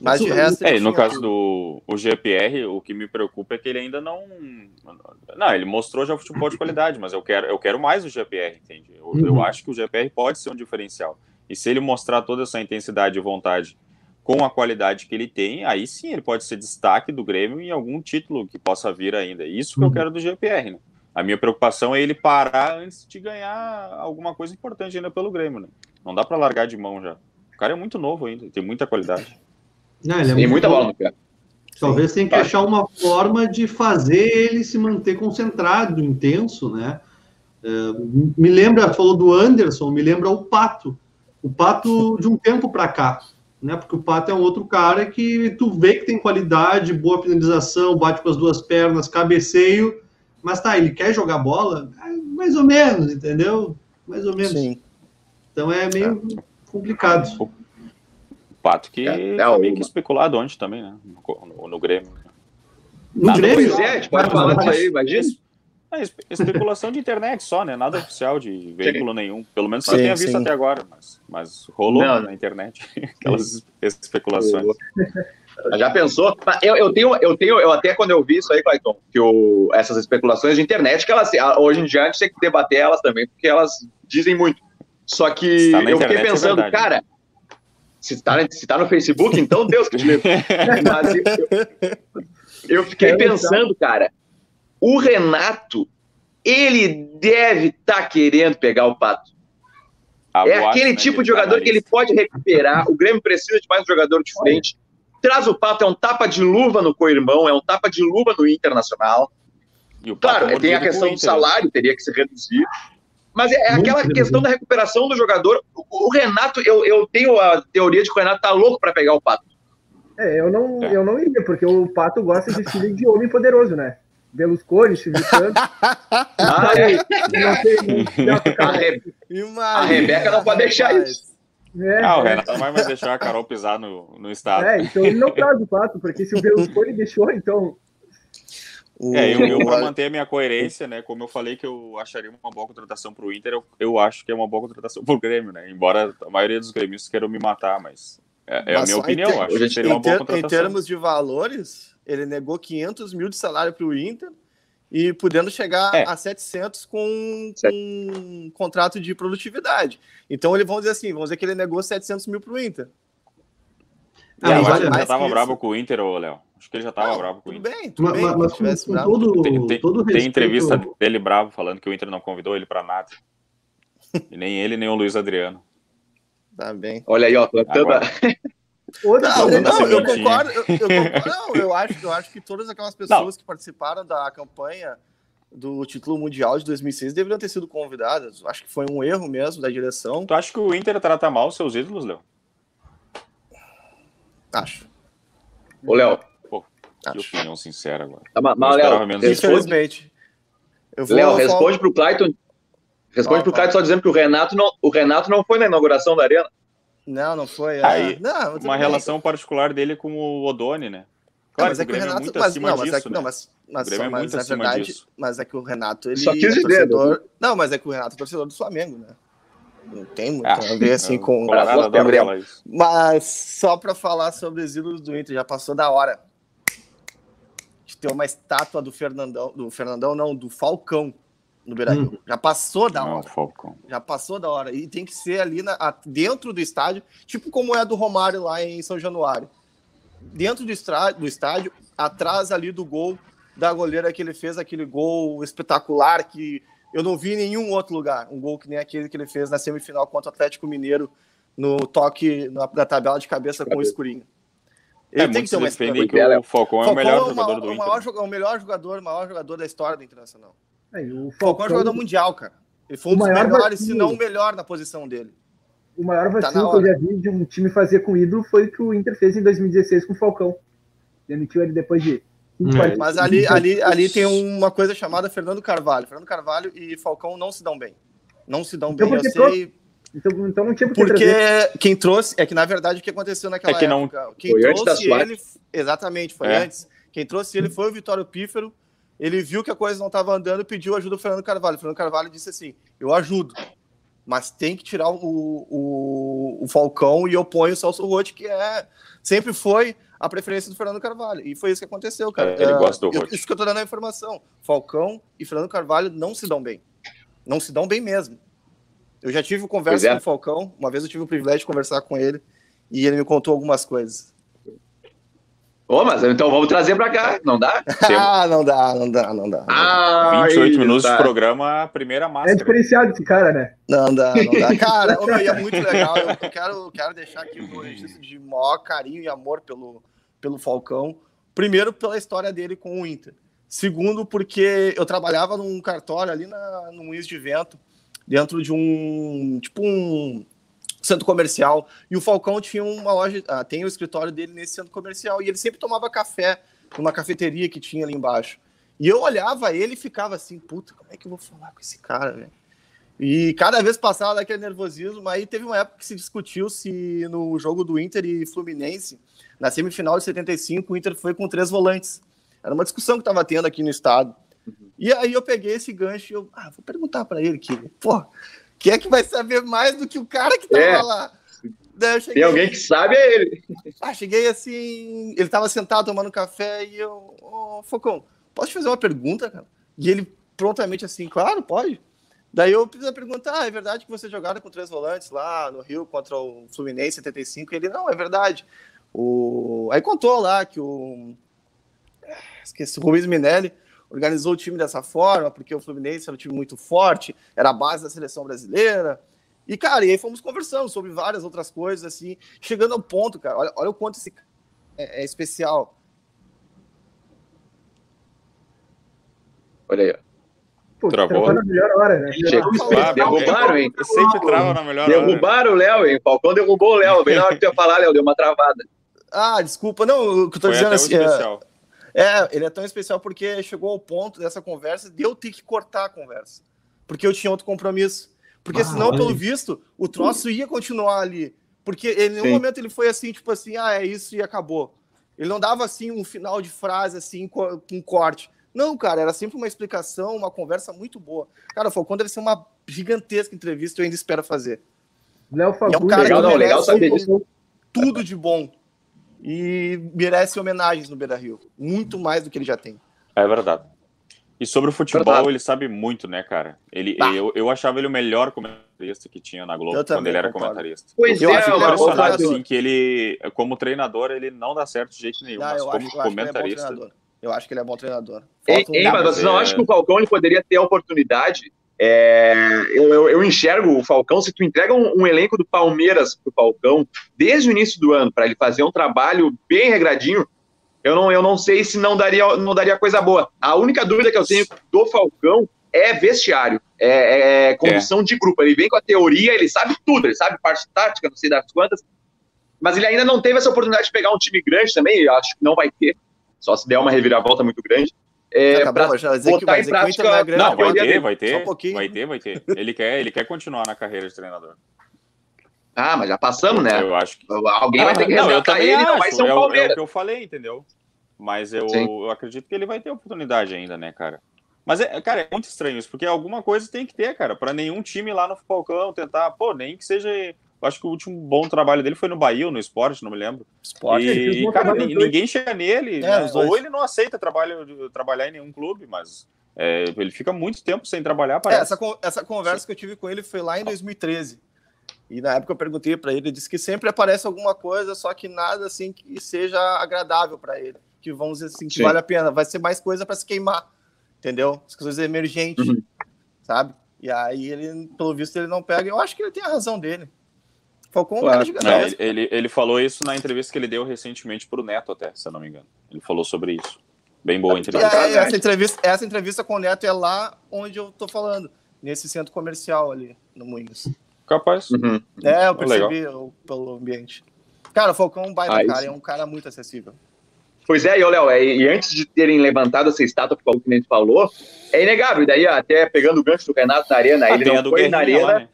Mas de resto. É, no caso tudo. do o GPR, o que me preocupa é que ele ainda não. Não, ele mostrou já futebol de qualidade, mas eu quero, eu quero mais o GPR, entende? Eu, uhum. eu acho que o GPR pode ser um diferencial. E se ele mostrar toda essa intensidade e vontade com a qualidade que ele tem, aí sim ele pode ser destaque do Grêmio em algum título que possa vir ainda. Isso que uhum. eu quero do GPR, né? A minha preocupação é ele parar antes de ganhar alguma coisa importante ainda pelo Grêmio, né? Não dá para largar de mão já. O cara é muito novo ainda, tem muita qualidade. Não, ele é tem muita bola no pé. Talvez tenha que achar uma forma de fazer ele se manter concentrado, intenso, né? Uh, me lembra, falou do Anderson, me lembra o Pato. O Pato de um tempo para cá, né? Porque o Pato é um outro cara que tu vê que tem qualidade, boa finalização, bate com as duas pernas, cabeceio, mas tá, ele quer jogar bola? Mais ou menos, entendeu? Mais ou menos. Sim. Então é meio é. complicado. Pato que é, é meio que especulado ontem também, né? No, no, no Grêmio. No Nada Grêmio? Pois é, a gente pode falar disso aí, imagina. É, especulação de internet só, né? Nada oficial de veículo nenhum. Pelo menos que eu tenha visto sim. até agora, mas, mas rolou Não, na internet [LAUGHS] aquelas especulações. Já pensou? Eu, eu, tenho, eu tenho, eu até quando eu vi isso aí, Clayton, que o, essas especulações de internet, que elas hoje em dia a gente tem que debater elas também, porque elas dizem muito. Só que eu fiquei é pensando, é cara, se está se tá no Facebook, então Deus que te livre. [LAUGHS] Mas eu, eu fiquei pensando, cara, o Renato, ele deve estar tá querendo pegar o pato. é aquele tipo de jogador que ele pode recuperar. O Grêmio precisa de mais um jogador de frente. Traz o Pato, é um tapa de luva no co-irmão, é um tapa de luva no Internacional. claro, é tem a questão do salário, teria que se reduzir. Mas é, é aquela questão da recuperação do jogador. O, o Renato, eu, eu tenho a teoria de que o Renato tá louco para pegar o Pato. É, eu não, é. eu não iria, porque o Pato gosta de estilo de homem poderoso, né? Berlusconi se visitando. [LAUGHS] Ah, é. não tem, não, A, A Rebeca não pode deixar isso. é, Ah, o é. Renato não vai mais deixar a Carol pisar no, no estado. É, então ele não traz o fato, porque se o Berlusconi deixou, então. O- É, eu, eu pra manter a minha coerência, né? Como eu falei que eu acharia uma boa contratação pro Inter, eu, eu acho que é uma boa contratação pro Grêmio, né? Embora a maioria dos gremistas queiram me matar, mas é, é a Mas minha só em opinião. ter- Acho que seria uma em, boa ter- em contratação. termos de valores, ele negou 500 mil de salário para o Inter e podendo chegar É. a 700 com, com um contrato de produtividade. Então, ele vamos dizer assim, vamos dizer que ele negou 700 mil para o Inter. Ah, É, mas eu acho olha, que ele já tava que bravo com o Inter, ô Léo. Acho que ele já tava Não, bravo com o Tudo Inter. bem, tudo Mas, bem. mas- se mas com, tivesse com bravo. todo, Tem, tem- todo tem entrevista dele bravo falando que o Inter não convidou ele pra nada. E nem ele, nem o Luiz Adriano. Tá bem. Olha aí, ó, plantando Agora. [LAUGHS] Outra Não, coisa, não, eu concordo. Eu, eu concordo- [LAUGHS] não, eu acho, eu acho que todas aquelas pessoas que participaram da campanha do título mundial de 2006 deveriam ter sido convidadas. Acho que foi um erro mesmo da direção. Tu acha que o Inter trata mal os seus ídolos, Léo? Acho. Ô, Léo, Que acho. opinião sincera agora. tá, mas, Eu Léo, Infelizmente. Vou- Léo, responde pro Clayton. Responde Fala, pro fala. Clayton só dizendo que o Renato não, o Renato não foi na inauguração da arena. Não, não foi. é. Aí, não, Uma bem. relação particular dele com o Odone, né? Não, Claro mas que é o que o Grêmio é Renato. muito mas, acima não, mas disso, é que, né? não, mas, mas, O é mas muito na acima verdade, disso. mas é que o Renato ele Só quis é dizer, torcedor. Não, mas é que o Renato é torcedor do Flamengo, né? Não tem muito Ah, a ver assim [LAUGHS] o com. O Gabriel. Mas só para falar sobre os ídolos do Inter, já passou da hora. Ter uma estátua do Fernandão, do Fernandão não, do Falcão no Beira-Rio. Já passou da Não, hora. Falcão. Já passou da hora. E tem que ser ali na- dentro do estádio, tipo como é a do Romário lá em São Januário. Dentro do, estra- do estádio, atrás ali do gol da goleira que ele fez, aquele gol espetacular que eu não vi em nenhum outro lugar. Um gol que nem aquele que ele fez na semifinal contra o Atlético Mineiro no toque na, na tabela de cabeça com o escurinho. Ele É, tem que ter uma defendem que o Falcão é o melhor é o jogador maior- do o Inter. maior, joga- o melhor jogador, o maior jogador da história do Internacional. aí, o O Falcão é jogador mundial, cara. Ele foi um O dos maior melhores, se não o melhor na posição dele. o maior Tá vacilo que eu já vi de um time fazer com ídolo foi o que o Inter fez em 2016 com o Falcão. Demitiu ele depois de. É. Mas ali, ali, ali tem uma coisa chamada Fernando Carvalho. Fernando Carvalho e Falcão não se dão bem. Não se dão Então bem. Eu sei. Então, então não tinha por que Porque trazer. quem trouxe. É que, na verdade, o que aconteceu naquela É que não- época. Quem Foi antes da trouxe ele. Exatamente, foi É. antes. Quem trouxe ele foi o Vitório Pífero. Ele viu que a coisa não estava andando e pediu ajuda do Fernando Carvalho. O Fernando Carvalho disse assim: Eu ajudo, mas tem que tirar o, o, o Falcão e eu ponho o Celso Rotti, que é sempre foi a preferência do Fernando Carvalho. E foi isso que aconteceu, cara. É, ele gosta do Rotti. Isso que eu tô dando a informação. Falcão e Fernando Carvalho não se dão bem. Não se dão bem mesmo. Eu já tive conversa é. com o Falcão, uma vez eu tive o privilégio de conversar com ele e ele me contou algumas coisas. Ô, mas então vamos trazer pra cá, não dá? [LAUGHS] ah, não dá, não dá, não dá. Ah, 28 aí, minutos tá. de programa, a primeira É máscara. diferenciado esse cara, né? Não dá, não dá. [LAUGHS] Cara, ô, e é muito legal. Eu, quero, quero deixar aqui o registro de maior carinho e amor pelo, pelo Falcão. Primeiro, pela história dele com o Inter. Segundo, porque eu trabalhava num cartório ali na, no Moinhos de Vento, dentro de um, tipo um centro comercial. E o Falcão tinha uma loja, ah, tem o escritório dele nesse centro comercial. E ele sempre tomava café numa cafeteria que tinha ali embaixo. E eu olhava ele e ficava assim, puta, como é que eu vou falar com esse cara, velho? E cada vez passava daquele nervosismo, aí teve uma época que se discutiu se no jogo do Inter e Fluminense, na semifinal de 75, o Inter foi com três volantes. Era uma discussão que estava tendo aqui no estado. E aí eu peguei esse gancho e eu, ah, vou perguntar para ele que, pô, quem é que vai saber mais do que o cara que tava É. lá? Cheguei, Tem alguém que sabe, é ele. [LAUGHS] ah, cheguei assim, ele tava sentado tomando café e eu, ô, Focão, posso te fazer uma pergunta, cara? E ele prontamente assim, claro, pode. Daí eu fiz a pergunta, ah, é verdade que você jogaram com três volantes lá no Rio contra o Fluminense 75? Ele, não, é verdade. O... Aí contou lá que o... Esqueci, o Rubens Minelli organizou o time dessa forma, porque o Fluminense era um time muito forte, era a base da seleção brasileira. E, cara, e aí fomos conversando sobre várias outras coisas, assim, chegando ao ponto, cara, olha, olha o quanto esse cara é, é especial. Olha aí. ó. Pô, Travou. travou na melhor hora, né? Chegou Ah, derrubaram, hein? Eu sempre trava na melhor hora. Derrubaram o Léo, hein? O Falcão derrubou o Léo. Bem na hora que tu ia falar, Léo, deu uma travada. Ah, desculpa, não, o que eu tô Foi dizendo assim, é, especial. É, ele é tão especial porque chegou ao ponto dessa conversa de eu ter que cortar a conversa. Porque eu tinha outro compromisso. Porque Ah, senão, olha pelo visto, o troço ia continuar ali. Porque em nenhum Sim. momento ele foi assim, tipo assim, ah, é isso e acabou. Ele não dava assim um final de frase assim co- com corte. Não, cara, era sempre uma explicação, uma conversa muito boa. Cara, o Falcão deve ser uma gigantesca entrevista, eu ainda espero fazer. Léo Fagundes. um cara Legal, que não, legal saber um- disso. tudo de bom. E merece homenagens no Beira Rio. Muito mais do que ele já tem. É verdade. E sobre o futebol, Verdade. ele sabe muito, né, cara? Ele, Bah. eu, eu achava ele o melhor comentarista que tinha na Globo Eu quando ele era concordo. comentarista. Pois Eu é, acho é impressionado, treinador. assim, que ele, como treinador, ele não dá certo de jeito nenhum, Ah, mas eu, como acho, eu acho que ele é bom comentarista... treinador. Eu acho que ele é bom treinador. Um hein, cara- mas mas vocês não é- acham que o Falcão ele poderia ter a oportunidade? É, eu, eu- eu enxergo o Falcão, se tu entrega um, um elenco do Palmeiras pro Falcão desde o início do ano, para ele fazer um trabalho bem regradinho, eu não, eu não sei se não daria, não daria coisa boa. A única dúvida que eu tenho do Falcão é vestiário, é, é condução de grupo. Ele vem com a teoria, ele sabe tudo, ele sabe parte tática, não sei das quantas, mas ele ainda não teve essa oportunidade de pegar um time grande também, eu acho que não vai ter, só se der uma reviravolta muito grande. É, Acabou, pra já dizer que botar vai em que prática- não é grande. Não, Não, vai ter, vai Só ter, um vai ter, vai ter. Ele quer, ele quer continuar na carreira de treinador. Ah, mas já passamos, né? Eu acho que Alguém vai ter que não, eu resgatar também ele, não acho, vai ser um é, o- é Palmeiras. o que eu falei, entendeu? Mas eu, eu acredito que ele vai ter oportunidade ainda, né, cara? Mas, é, cara, é muito estranho isso, porque alguma coisa tem que ter, cara, para nenhum time lá no Falcão tentar, pô, nem que seja. Acho que o último bom trabalho dele foi no Bahia ou no esporte, não me lembro. Esporte. E, bom cara, ninguém chega nele, É, né? ou ele não aceita trabalho, trabalhar em nenhum clube, mas é, ele fica muito tempo sem trabalhar, É, parece. essa, con- essa conversa que eu tive com ele foi lá em 2013. E na época eu perguntei para ele, ele disse que sempre aparece alguma coisa, só que nada assim que seja agradável para ele. Que vamos dizer assim, que Sim. vale a pena. Vai ser mais coisa para se queimar. Entendeu? As coisas emergentes, Uhum. sabe? E aí ele, pelo visto, ele não pega. Eu acho que ele tem a razão dele. Falcão é um Claro. É, gigantesco. ele, ele- ele falou isso na entrevista que ele deu recentemente pro Neto, até, se eu não me engano. Ele falou sobre isso. Bem boa a entrevista. aí, essa, entrevista, essa entrevista com o Neto é lá onde eu tô falando, nesse centro comercial ali, no Moinhos. Capaz. Uhum. É, eu Oh, percebi o- pelo ambiente. Cara, o Falcão é um baita Ah, cara, isso. é um cara muito acessível. Pois é, e ô, Léo, é, e antes de terem levantado essa estátua que o Paulo Pinto falou, é inegável. E daí, até pegando o gancho do Renato na arena, ele não foi na arena. lá, né?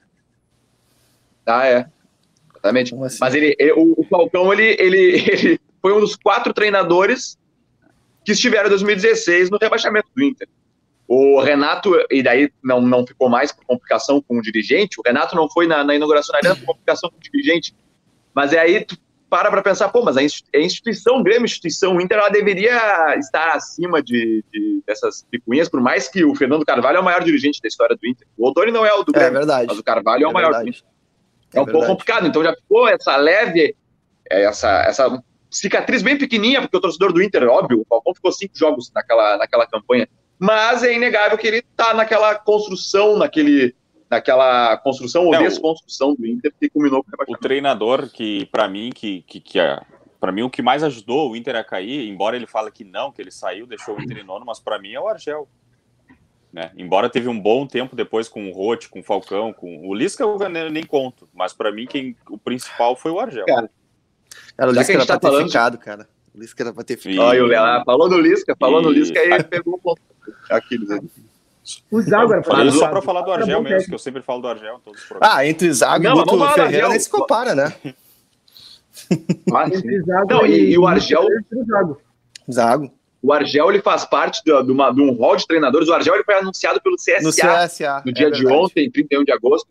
Ah, é. Exatamente. Assim? Mas ele, ele- o, o Falcão, ele, ele, [LAUGHS] ele foi um dos quatro treinadores que estiveram em 2016 no rebaixamento do Inter. O Renato, e daí não, não ficou mais por complicação com o dirigente, o Renato não foi na, na inauguração da arena por complicação com o dirigente. Mas é aí tu para para pensar, pô, mas a a instituição, o Grêmio, a instituição o Inter, ela deveria estar acima de, de- dessas picuinhas, por mais que o Fernando Carvalho é o maior dirigente da história do Inter. O Odoni não é o do É Grêmio, verdade. mas o Carvalho é o É maior do verdade. É, um pouco complicado, então já ficou essa leve, é, essa, essa cicatriz bem pequenininha, porque o torcedor do Inter, óbvio, o Falcão ficou cinco jogos naquela, naquela campanha, mas é inegável que ele tá naquela construção, naquele, naquela construção ou É, o- desconstrução do Inter que culminou com o O rebaixamento. treinador que, pra mim, que, que, que é, para mim o que mais ajudou o Inter a cair, embora ele fale que não, que ele saiu, deixou o Inter em nono, mas pra mim é o Argel. Né? Embora teve um bom tempo depois com o Rote, com o Falcão, com o Lisca eu nem nem conto, mas pra mim quem o principal foi o Argel. Cara, Cara, o Já Lisca era gente pra tá ter falando- ficado, cara. O Lisca era pra ter ficado. Olha, o Léo, falou no Lisca, falou no E- Lisca e pegou o ponto. Aquiles aí. O Zago era pra Mas só pra falar do Argel mesmo, técnico. que eu sempre falo do Argel em todos os programas. Ah, entre Zago Não, e mas Guto do Ferreira Argel. nem se compara, né? Sim. Entre Zago Não, e- e o Argel- Zago. Zago. O Argel ele faz parte de, uma- de um hall de treinadores. O Argel ele foi anunciado pelo CSA No CSA. no dia é de verdade. ontem, 31 de agosto.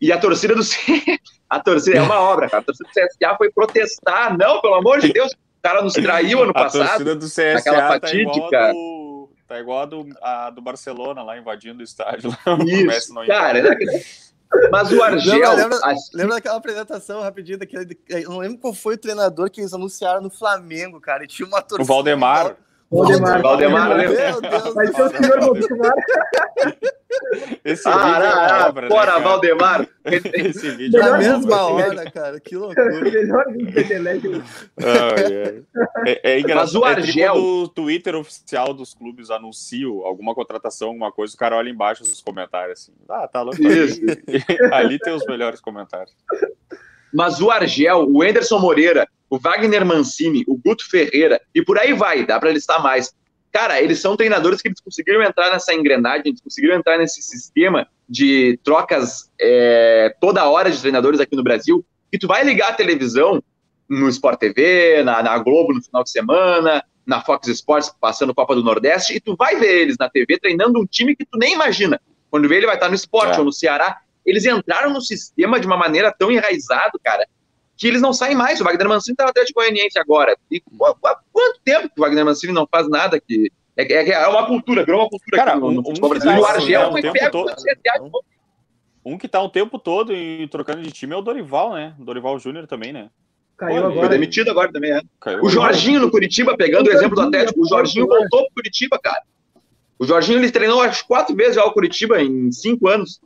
E a torcida do [LAUGHS] a torcida é uma obra, cara. A torcida do CSA foi protestar. Não, pelo amor de Deus, o cara nos traiu ano A passado. torcida do CSA aquela tá igual a fatídica- do, tá igual a do, a do Barcelona lá invadindo o estádio. Lá, [LAUGHS] o Isso, não cara. né? Mas o Argel, Lembra- lembra- assim, Lembra daquela apresentação rapidinho daquele. Eu não lembro qual foi o treinador que eles anunciaram no Flamengo, cara. E tinha uma torcida. O Valdemar. Valdemar. Valdemar, Meu lembra? Deus Vai ser o senhor Valdemar. Esse ah, vídeo é ah, ah, obra, né, fora cara? Valdemar. [LAUGHS] Esse vídeo é Na uma mesma hora, cara. Que loucura. Melhor vídeo. Ai, ai. É, é engraçado. Mas o É Argel- tipo quando o Twitter oficial dos clubes anuncia alguma contratação, alguma coisa, o cara olha embaixo nos comentários assim. Ah, tá louco. Isso. [LAUGHS] Ali tem os melhores comentários. Mas o Argel, o Enderson Moreira o Wagner Mancini, o Guto Ferreira, e por aí vai, dá para listar mais. Cara, eles são treinadores que eles conseguiram entrar nessa engrenagem, eles conseguiram entrar nesse sistema de trocas é, toda hora de treinadores aqui no Brasil, que tu vai ligar a televisão no Sport TV, na, na Globo no final de semana, na Fox Sports passando Copa do Nordeste, e tu vai ver eles na TV treinando um time que tu nem imagina. Quando vê ele vai estar no esporte é. ou no Ceará. Eles entraram no sistema de uma maneira tão enraizado, cara, que eles não saem mais. O Wagner Mancini está no Atlético Goianiense agora. E há quanto tempo que o Wagner Mancini não faz nada que é, é, é uma cultura, virou uma cultura cara, aqui no, no futebol brasileiro. O Argel foi pego um, um que tá o tempo todo e trocando de time é o Dorival, né? O Dorival Júnior também, né? Caiu Pô, agora. Foi demitido agora também, é. Caiu o Jorginho agora. no Curitiba, pegando o, o exemplo do Atlético, o Jorginho voltou pro Curitiba, cara. O Jorginho ele treinou acho quatro vezes já o Curitiba em cinco anos.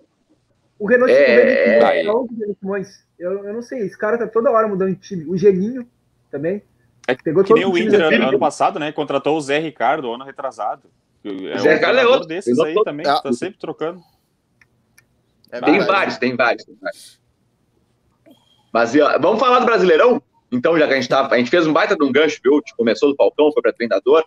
O Renato é... é... Eu, eu não sei, esse cara tá toda hora mudando de time. O Geninho também. É Pegou que nem o Inter ano, ano, passado, né? Contratou o Zé Ricardo ano retrasado. É Zé Ricardo é outro desses aí todo. também, ah. tá sempre trocando. É tem, vários, tem vários, tem vários. Mas ó, vamos falar do Brasileirão? Então, já que a gente tá, a gente fez um baita de um gancho, viu? Começou do Falcão, foi para treinador.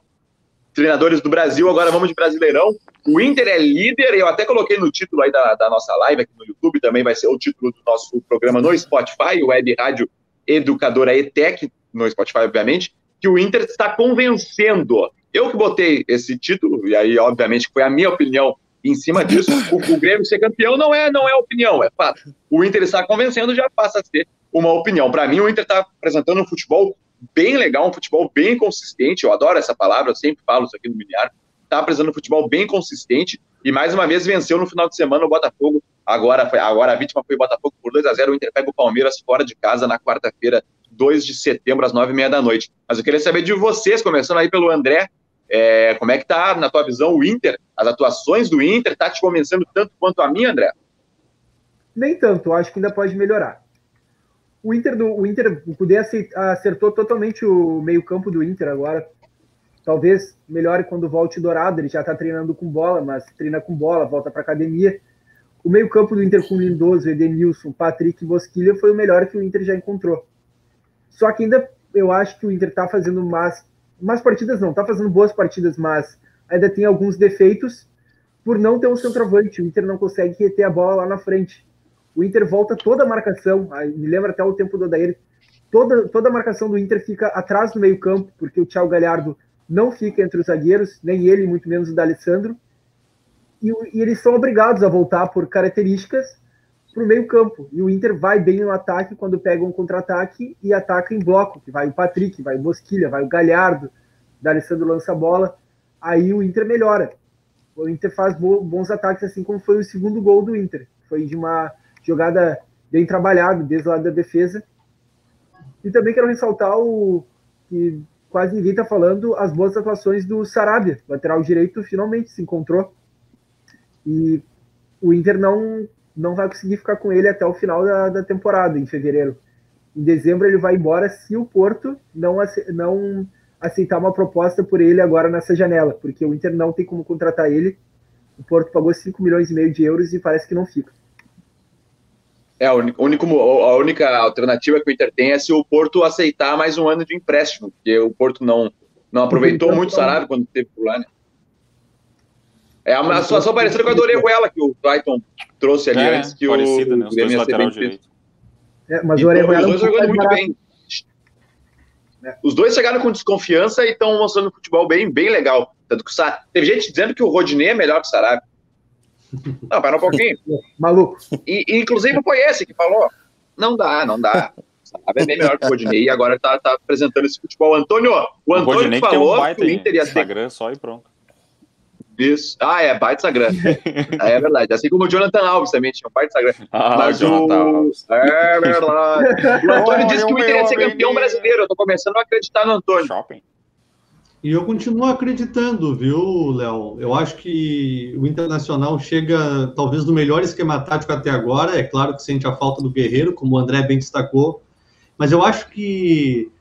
Treinadores do Brasil, agora vamos de Brasileirão. O Inter é líder, eu até coloquei no título aí da, da nossa live aqui no YouTube, também vai ser o título do nosso programa no Spotify, Web Rádio Educadora ETEC, no Spotify, obviamente, que o Inter está convencendo. Eu que botei esse título, e aí, obviamente, foi a minha opinião em cima disso. O, o Grêmio ser campeão não é, não é opinião, é fato. O Inter está convencendo, já passa a ser uma opinião. Para mim, o Inter está apresentando um futebol bem legal, um futebol bem consistente. Eu adoro essa palavra, eu sempre falo isso aqui no Miliar. Está apresentando um futebol bem consistente e mais uma vez venceu no final de semana o Botafogo. Agora, foi, agora a vítima foi o Botafogo por 2 a 0 O Inter pega o Palmeiras fora de casa na quarta-feira 2 de setembro, às 9 e meia da noite. Mas eu queria saber de vocês, começando aí pelo André, é, como é que tá, na tua visão, o Inter, as atuações do Inter, tá te convencendo tanto quanto a mim, André? Nem tanto, acho que ainda pode melhorar. O Inter, do, o Inter, o Cudê acertou totalmente o meio-campo do Inter agora. Talvez melhore quando volte Dourado, ele já tá treinando com bola, mas treina com bola, volta para academia. O meio-campo do Inter com Lindoso, Edenilson, Patrick e Bosquilha foi o melhor que o Inter já encontrou. Só que ainda eu acho que o Inter está fazendo mais, mais partidas, não, está fazendo boas partidas, mas ainda tem alguns defeitos por não ter um centroavante. O Inter não consegue reter a bola lá na frente. O Inter volta toda a marcação, me lembra até o tempo do Odair, toda, toda a marcação do Inter fica atrás do meio-campo, porque o Thiago Galhardo não fica entre os zagueiros, nem ele, muito menos o D'Alessandro. E, e eles são obrigados a voltar por características para o meio campo. E o Inter vai bem no ataque quando pega um contra-ataque e ataca em bloco, que vai o Patrick, vai o Bosquilha, vai o Galhardo, da Alessandro lança a bola, aí o Inter melhora. O Inter faz bons ataques, assim como foi o segundo gol do Inter. Foi de uma jogada bem trabalhada, desde o lado da defesa. E também quero ressaltar o que quase ninguém está falando, as boas atuações do Sarabia, lateral direito, finalmente se encontrou. E o Inter não não vai conseguir ficar com ele até o final da, da temporada, em fevereiro. Em dezembro ele vai embora se o Porto não, não aceitar uma proposta por ele agora nessa janela, porque o Inter não tem como contratar ele. O Porto pagou 5 milhões e meio de euros e parece que não fica. É, a única, a única alternativa que o Inter tem é se o Porto aceitar mais um ano de empréstimo, porque o Porto não, não aproveitou muito o salário quando teve por lá, né? É uma situação parecida com a do Orejuela, que o Brighton trouxe ali é, antes que parecida, o, né? Os dois lateral direito. É, mas o Orejuela os dois jogando muito bem. É. Os dois chegaram com desconfiança e estão mostrando um futebol bem, bem legal. Tanto que o Sar... Teve gente dizendo que o Rodinei é melhor que o Sarabia. Não, para um pouquinho. [LAUGHS] Maluco. E, e, inclusive foi esse que falou. Não dá, não dá. Sarabia é bem melhor que o Rodinei e agora está tá apresentando esse futebol. Antônio, o Antônio o falou que, que o Inter ia ter... Instagram só e pronto. Isso. Ah, é, baita Instagram. [LAUGHS] é verdade. Assim como o Jonathan Alves também tinha um baita Instagram. Ah, Mas o... Alves. É verdade. [LAUGHS] O Antônio disse que o Inter ia ser campeão brasileiro. Eu tô começando a acreditar no Antônio. Shopping. E eu continuo acreditando, viu, Léo? Eu acho que o Internacional chega talvez no melhor esquema tático até agora. É claro que sente a falta do Guerreiro, como o André bem destacou. Mas eu acho que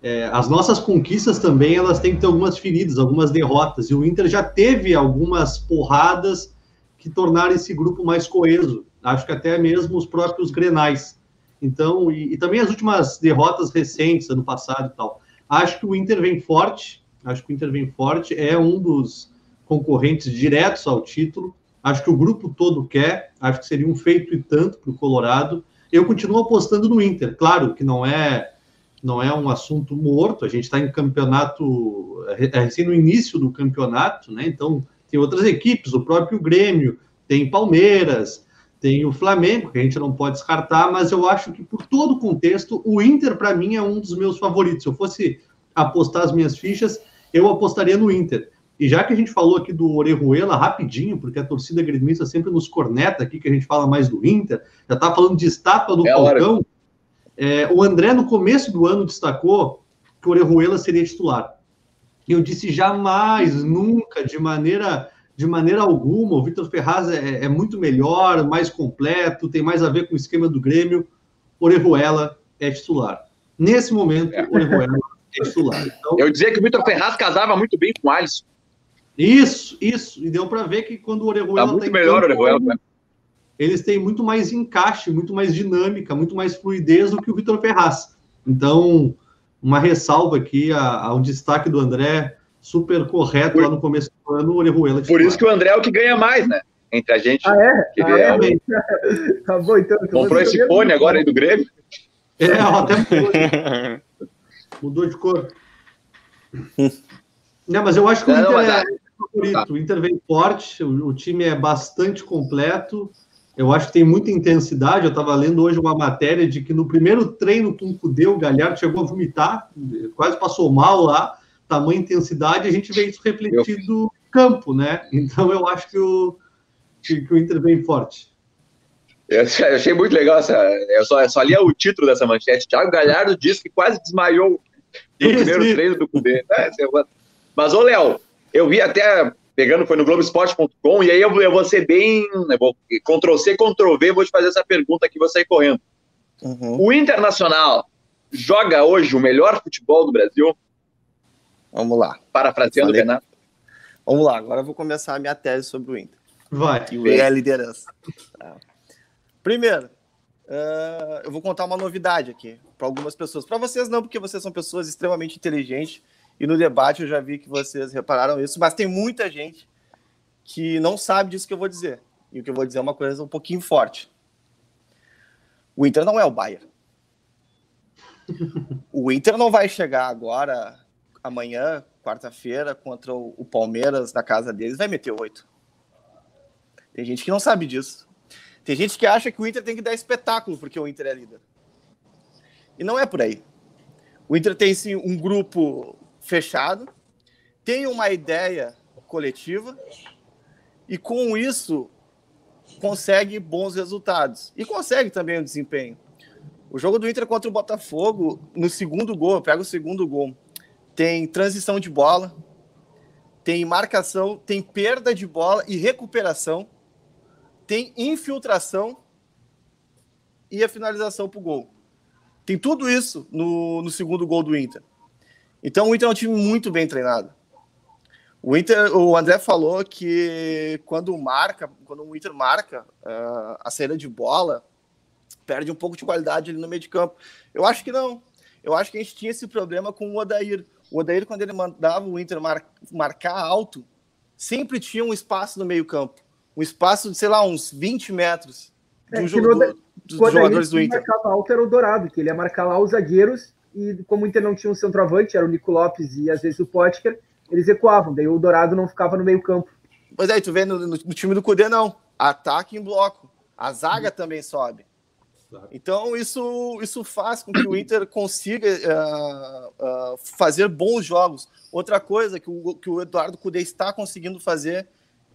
é, as nossas conquistas também elas têm que ter algumas feridas, algumas derrotas. E o Inter já teve algumas porradas que tornaram esse grupo mais coeso. Acho que até mesmo os próprios Grenais. Então, e, e, também as últimas derrotas recentes, ano passado e tal. Acho que o Inter vem forte, acho que o Inter vem forte, é um dos concorrentes diretos ao título. Acho que o grupo todo quer, acho que seria um feito e tanto para o Colorado. Eu continuo apostando no Inter, claro que não é não é um assunto morto, a gente está em campeonato, é assim no início do campeonato, né? Então tem outras equipes, o próprio Grêmio, tem Palmeiras, tem o Flamengo, que a gente não pode descartar, mas eu acho que por todo o contexto, o Inter, para mim, é um dos meus favoritos. Se eu fosse apostar as minhas fichas, eu apostaria no Inter. E já que a gente falou aqui do Orejuela rapidinho, porque a torcida gremista sempre nos corneta aqui, que a gente fala mais do Inter, já tá falando de estátua do é Falcão. É, o André, no começo do ano, destacou que o Orejuela seria titular. E eu disse jamais, nunca, de maneira de maneira alguma. O Vitor Ferraz é, é, muito melhor, mais completo, tem mais a ver com o esquema do Grêmio. Orejuela é titular. Nesse momento, é. Orejuela. Então, eu dizia que o Vitor Ferraz casava muito bem com o Alisson. Isso, isso. E deu para ver que quando o Orejuela tá muito tá melhor campo, Orejuela, né? eles têm muito mais encaixe, muito mais dinâmica, muito mais fluidez do que o Vitor Ferraz. Então, uma ressalva aqui ao destaque do André, super correto por, lá no começo do ano, o Orejuela. Por isso que o André é o que ganha mais, né? Entre a gente. Ah, é? Ah, é? é tá bom, então. Comprou esse fone agora aí do Grêmio? É, até [LAUGHS] mudou, de cor. Não, mas eu acho que o Inter não, é, favorito. Tá. O Inter vem forte, o, o, time é bastante completo. Eu acho que tem muita intensidade. Eu estava lendo hoje uma matéria de que no primeiro treino com o Cudê, o Galhardo chegou a vomitar, quase passou mal lá, tamanha intensidade, a gente vê isso refletido no campo, né? Então eu acho que o, que, que o Inter vem forte. Eu [LAUGHS] achei muito legal essa. Eu só, eu só li o título dessa manchete. Thiago Galhardo disse que quase desmaiou no isso, primeiro isso. treino do Cudê. É, mas, ô, Léo, eu vi até pegando, foi no Globoesporte.com, e aí eu, eu vou ser bem. Eu vou, Ctrl C, Ctrl V, vou te fazer essa pergunta aqui, vou sair correndo. Uhum. O Internacional joga hoje o melhor futebol do Brasil? Vamos lá. Parafraseando o Renato. Vamos lá, agora eu vou começar a minha tese sobre o Inter. Vai. Que é a liderança. Tá. Primeiro, uh, eu vou contar uma novidade aqui para algumas pessoas. Para vocês não, porque vocês são pessoas extremamente inteligentes e no debate eu já vi que vocês repararam isso, mas tem muita gente que não sabe disso que eu vou dizer. E o que eu vou dizer é uma coisa um pouquinho forte. O Inter não é o Bayern. O Inter não vai chegar agora, amanhã, quarta-feira, contra o Palmeiras na casa deles, vai meter oito. Tem gente que não sabe disso. Tem gente que acha que o Inter tem que dar espetáculo porque o Inter é líder. E não é por aí. O Inter tem sim um grupo fechado, tem uma ideia coletiva e com isso consegue bons resultados e consegue também o desempenho. O jogo do Inter contra o Botafogo, no segundo gol, pega o segundo gol, tem transição de bola, tem marcação, tem perda de bola e recuperação, tem infiltração e a finalização para o gol. Tem tudo isso no, no segundo gol do Inter. Então o Inter é um time muito bem treinado. O Inter, o André falou que quando marca, quando o Inter marca uh, a saída de bola, perde um pouco de qualidade ali no meio de campo. Eu acho que não. Eu acho que a gente tinha esse problema com o Odair. O Odair, quando ele mandava o Inter mar, marcar alto, sempre tinha um espaço no meio campo. Um espaço de, sei lá, uns 20 metros é, do jogo, dos jogadores do Inter. marcava alto era o Dourado, que ele ia marcar lá os zagueiros e como o Inter não tinha um centroavante, era o Nico Lopes e às vezes o Potker, eles recuavam, daí o Dourado não ficava no meio campo. Pois é, tu vê no, no, no time do Cudê não, ataque em bloco, a zaga também sobe. Então isso, isso faz com que o Inter consiga uh, uh, fazer bons jogos. Outra coisa que o, que o Eduardo Cudê está conseguindo fazer,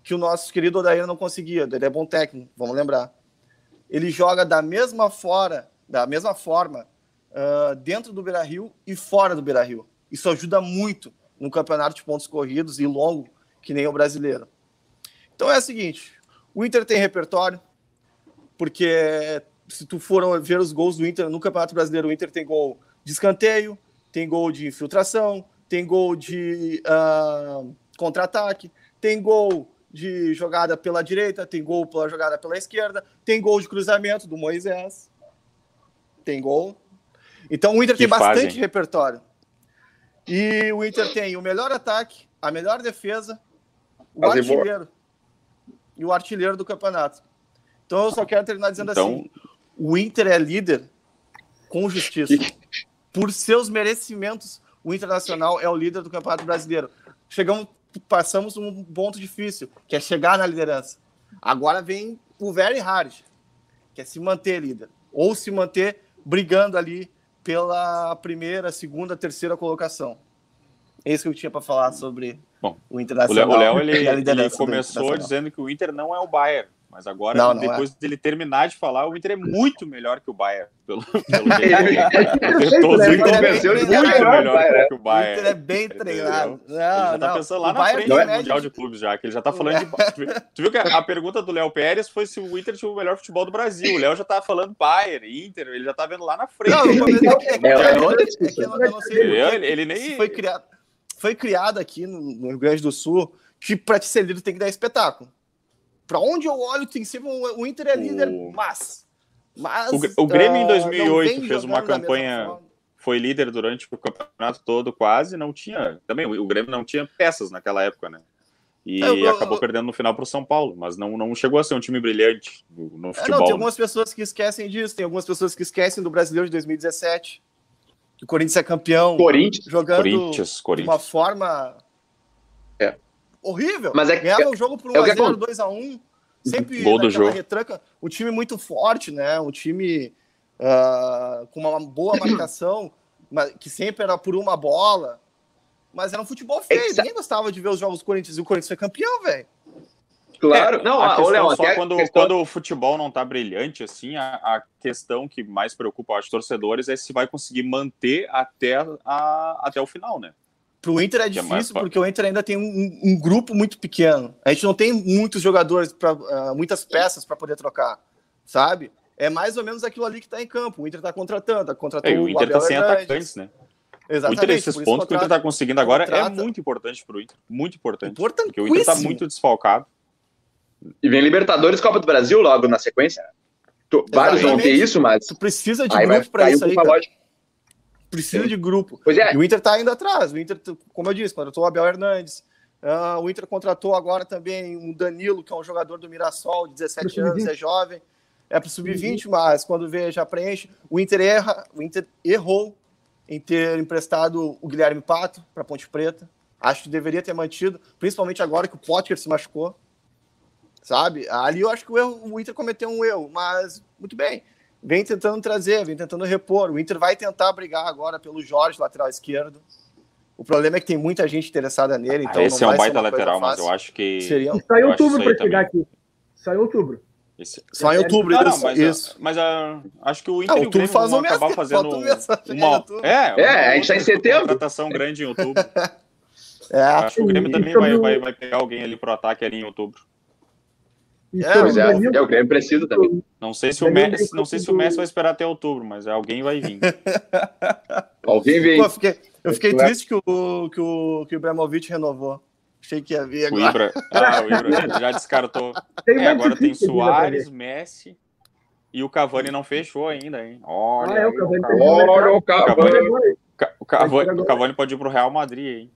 que o nosso querido Odair não conseguia, ele é bom técnico, vamos lembrar. Ele joga da mesma fora, da mesma forma uh, dentro do Beira Rio e fora do Beira Rio. Isso ajuda muito no campeonato de pontos corridos e longo, que nem o brasileiro. Então é o seguinte: o Inter tem repertório, porque se tu for ver os gols do Inter no Campeonato Brasileiro, o Inter tem gol de escanteio, tem gol de infiltração, tem gol de uh, contra-ataque, tem gol de jogada pela direita, tem gol pela jogada pela esquerda, tem gol de cruzamento do Moisés tem gol. Então o Inter Que tem bastante fazem. repertório. E o Inter tem o melhor ataque, a melhor defesa, o artilheiro. E o artilheiro do campeonato. Então eu só quero terminar dizendo Então- assim: o Inter é líder com justiça. [LAUGHS] Por seus merecimentos, o Internacional é o líder do Campeonato Brasileiro. Chegamos, passamos um ponto difícil, que é chegar na liderança. Agora vem o very hard, que é se manter líder. Ou se manter brigando ali pela primeira, segunda, terceira colocação. É isso que eu tinha para falar sobre Bom, o Internacional. o Léo, ele, [LAUGHS] e ele começou dizendo que o Inter não é o Bayern. Mas agora, Não, não depois dele terminar de falar, o Inter é muito melhor que o Bayern. Pelo, [LAUGHS] pelo Ele convenceu ele muito é melhor, que o O. Inter é bem treinado. Não, ele já tá pensando lá O na Bayern frente do média Mundial de- de Clubes já, que ele já tá falando de... Tu viu- Tu viu que a, a pergunta do Léo Pérez foi se o Inter tinha o melhor futebol do Brasil. O Léo já tava falando Bayern, Inter, ele já tá vendo lá na frente. Não, o problema é que- é que- É, é é outra que eu não- eu não sei Entendeu? por quê. Ele, nem... foi criado, foi criado aqui no, no Rio Grande do Sul que para te ser líder tem que dar espetáculo. Para onde eu olho, tem sempre o, o Inter é líder, O- mas. mas O o Grêmio em ah, 2008 não vem fez uma campanha- foi líder durante o campeonato todo, quase, não tinha. Também o Grêmio não tinha peças naquela época, né? E eu- eu- acabou perdendo no final para o São Paulo, mas não, não chegou a ser um time brilhante no, É, não, futebol. tem né? algumas pessoas que esquecem disso, tem algumas pessoas que esquecem do Brasileiro de 2017, que o Corinthians é campeão, Corinthians. jogando Corinthians, de Corinthians. uma forma. Horrível. Mas é que- Ganhava o jogo por o que 1x0, acontece. 2x1. Sempre Gol do jogo. retranca. Um time muito forte, né? Um time ah, com uma boa [COUGHS] marcação, mas que sempre era por uma bola. Mas era um futebol feio. Exa- Ninguém gostava de ver os jogos do Corinthians. E o Corinthians foi campeão, velho. Claro. É, não, a ah, questão só quando, questão- quando o futebol não tá brilhante, assim, a, a questão que mais preocupa os torcedores é se vai conseguir manter até, a, até o final, né? Pro Inter é Que é difícil, fa- porque o Inter ainda tem um, um grupo muito pequeno. A gente não tem muitos jogadores, pra, ah, muitas peças para poder trocar, sabe? É mais ou menos aquilo ali que tá em campo. O Inter tá contratando, tá contratando É, o Inter tá Abel sem Hernandes. atacantes, né? O Exatamente. Inter, esses pontos que o Inter contrata- tá conseguindo agora é contrata- muito importante pro Inter. Muito importante. Porque o Inter tá muito desfalcado. E vem Libertadores Copa do Brasil logo na sequência. Tu- Vários vão ter isso, mas. Tu precisa de Aí grupo para isso aí, cara. Precisa Sim. de grupo. Pois é, E o Inter tá indo atrás. O Inter, como eu disse, contratou o Abel Hernandes. Ah, o Inter contratou agora também um Danilo, que é um jogador do Mirassol, de 17 Pro anos, sub-20. é jovem. É pro sub-20, mas quando vê, já preenche. O Inter erra, o Inter errou em ter emprestado o Guilherme Pato para Ponte Preta. Acho que deveria ter mantido, principalmente agora que o Potker se machucou. Sabe? Ali eu acho que o, erro, o Inter cometeu um erro, mas muito bem. Vem tentando trazer, vem tentando repor. O Inter vai tentar brigar agora pelo Jorge, lateral esquerdo. O problema é que tem muita gente interessada nele, então Ah, esse é não um vai ser baita uma lateral, mas eu acho que. Seria um- só em Eu acho outubro para chegar aqui. Só em outubro. Esse- Só em outubro, Não, não, isso. mas, isso. mas ah, acho que o Inter Ah, e o faz vão um acabar [LAUGHS] fazendo um uma, é, uma É, a gente tá em setembro. contratação grande em outubro. [LAUGHS] É, Acho que o Grêmio E também vai, vai, vai pegar alguém ali pro ataque ali em outubro. E É, o é, é, o Grêmio precisa também. Não sei se o Danilo Messi, não sei se o Messi vai esperar até outubro, mas alguém vai vir. [LAUGHS] Alguém vem. Pô, eu fiquei, eu fiquei Claro. triste que o, que, o, que o Ibrahimovic renovou. Achei que ia vir O agora. Ibra, ah, o Ibra já descartou. [LAUGHS] tem É, agora tem Soares, Messi e o Cavani não fechou ainda, hein? Olha, Ah, é, o Cavani Olha o Cavani. Cavani. Ca- o Cavani, o Cavani pode ir pro Real Madrid, hein?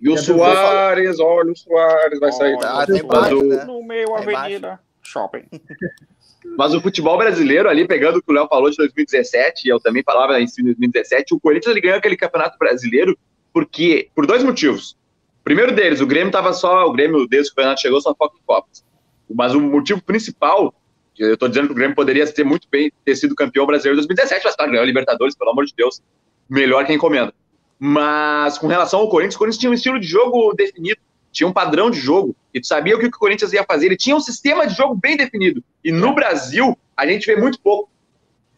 E o Soares, olha o Soares, vai sair. Olha, Ah, tem o baixo, Soares né? No meio Tá avenida, shopping. [LAUGHS] Mas o futebol brasileiro ali, pegando o que o Léo falou de 2017, e eu também falava em 2017, o Corinthians ele ganhou aquele campeonato brasileiro porque, por dois motivos. O primeiro deles, o Grêmio tava só, o Grêmio, desde que o campeonato chegou, só foca em Copas. Mas o motivo principal, eu tô dizendo que o Grêmio poderia ter muito bem ter sido campeão brasileiro em 2017, mas claro, ganhou a Libertadores, pelo amor de Deus, melhor que encomenda. Mas com relação ao Corinthians, o Corinthians tinha um estilo de jogo definido, tinha um padrão de jogo, e tu sabia o que o Corinthians ia fazer, ele tinha um sistema de jogo bem definido. E no Brasil, a gente vê muito pouco.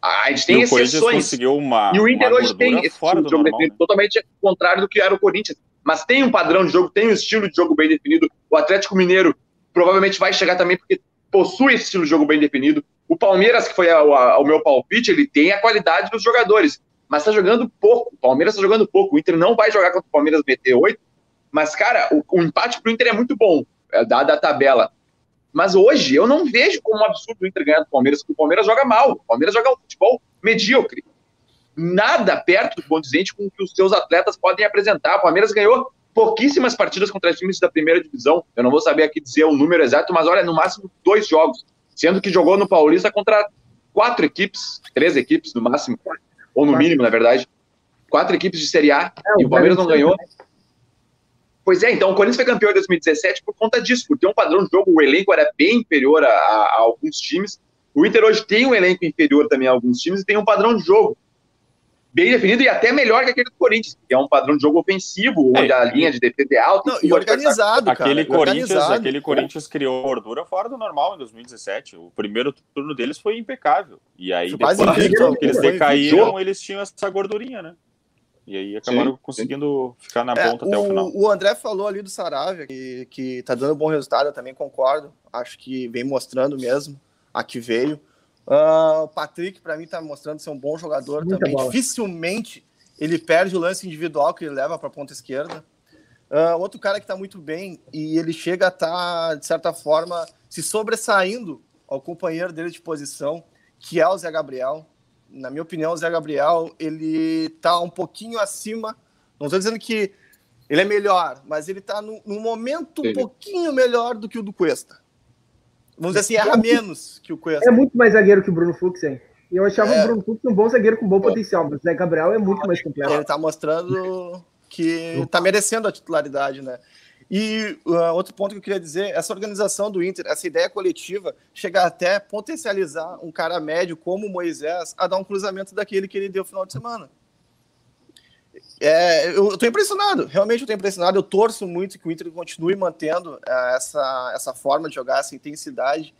A gente tem e exceções. uma, E o Inter hoje tem esse fora de jogo normal, definido, né? totalmente contrário do que era o Corinthians. Mas tem um padrão de jogo, tem um estilo de jogo bem definido. O Atlético Mineiro provavelmente vai chegar também porque possui esse estilo de jogo bem definido. O Palmeiras, que foi a- a- o meu palpite, ele tem a qualidade dos jogadores, mas tá jogando pouco. O Palmeiras tá jogando pouco. O Inter não vai jogar contra o Palmeiras BT 8. Mas, cara, o, o empate pro Inter é muito bom, é, dada a tabela. Mas hoje eu não vejo como um absurdo o Inter ganhar do Palmeiras, porque o Palmeiras joga mal. O Palmeiras joga um futebol medíocre. Nada perto do condizente com o que os seus atletas podem apresentar. O Palmeiras ganhou pouquíssimas partidas contra times da primeira divisão. Eu não vou saber aqui dizer o número exato, mas olha, no máximo dois jogos. Sendo que jogou no Paulista contra quatro equipes, três equipes no máximo, ou no mínimo, na verdade. Quatro equipes de Série A é, e o Palmeiras não ganhou. Pois é, então o Corinthians foi campeão em 2017 por conta disso, porque um padrão de jogo, o elenco era bem inferior a, a, a alguns times. O Inter hoje tem um elenco inferior também a alguns times e tem um padrão de jogo bem definido e até melhor que aquele do Corinthians, que é um padrão de jogo ofensivo, é, onde a linha de defesa é alta. Não, e organizado, cara. Aquele, Corinthians, organizado. aquele Corinthians criou gordura fora do normal em 2017. O primeiro turno deles foi impecável. E aí, depois que eles decaíram, eles tinham essa gordurinha, né? E aí acabaram sim, conseguindo sim. ficar na é, ponta é, até o, o final. O André falou ali do Saravia, que, que tá dando bom resultado, eu também concordo. Acho que vem mostrando mesmo a que veio. Uh, o Patrick, para mim, está mostrando ser um bom jogador Muita também. Bola. Dificilmente ele perde o lance individual que ele leva para a ponta esquerda. Uh, outro cara que está muito bem e ele chega a estar, tá, de certa forma, se sobressaindo ao companheiro dele de posição, que é o Zé Gabriel. Na minha opinião, o Zé Gabriel ele está um pouquinho acima. Não estou dizendo que ele é melhor, mas ele está num, num momento um pouquinho melhor do que o do Cuesta vamos dizer assim, erra menos que o Cuesta. É muito mais zagueiro que o Bruno Fux, hein? E eu achava é. o Bruno Fux um bom zagueiro com bom potencial, mas o Zé Gabriel é muito mais completo. Ele tá mostrando que tá merecendo a titularidade, né? E uh, outro ponto que eu queria dizer, essa organização do Inter, essa ideia coletiva, chega até potencializar um cara médio como o Moisés a dar um cruzamento daquele que ele deu no final de semana. É, eu estou impressionado, realmente eu estou impressionado. Eu torço muito que o Inter continue mantendo uh, essa, essa forma de jogar, essa intensidade.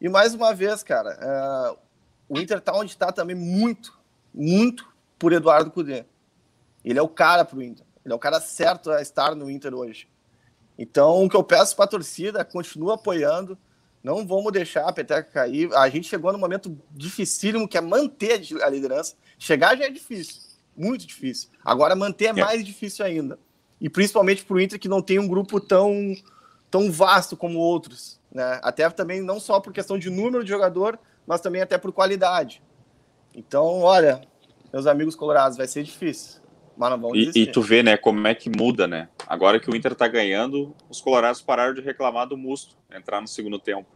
E mais uma vez, cara, uh, o Inter está onde está também muito, muito por Eduardo Cudê. Ele é o cara para o Inter. Ele é o cara certo a estar no Inter hoje. Então, o que eu peço para a torcida, continua apoiando. Não vamos deixar a peteca cair. A gente chegou num momento dificílimo, que é manter a liderança. Chegar já é difícil muito difícil. Agora manter é, é. mais difícil ainda. E principalmente para o Inter, que não tem um grupo tão, tão vasto como outros. Né? Até também não só por questão de número de jogador, mas também até por qualidade. Então, olha, meus amigos colorados, vai ser difícil. Mas não vamos e, e tu vê, né, como é que muda, né? Agora que o Inter tá ganhando, os colorados pararam de reclamar do Musto entrar no segundo tempo.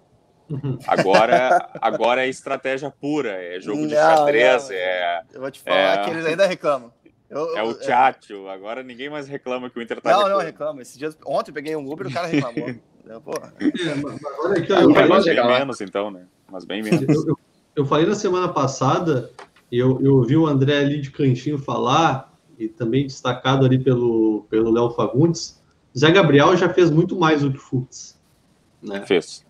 [LAUGHS] Agora, agora é estratégia pura, é jogo não, de xadrez, não. é. Eu vou te falar é... que eles ainda reclamam. Eu, é o Tchatcho, agora ninguém mais reclama que o Inter tá Não, não reclama. Esse dia, ontem eu peguei um Uber e o cara reclamou. [LAUGHS] Porra. É, mas, olha aqui, eu, eu bem menos, então, né? Mas bem menos. Eu, eu, eu falei na semana passada, e eu, eu ouvi o André ali de cantinho falar, e também destacado ali pelo Léo Fagundes, Zé Gabriel já fez muito mais do que Futs. Né? Fez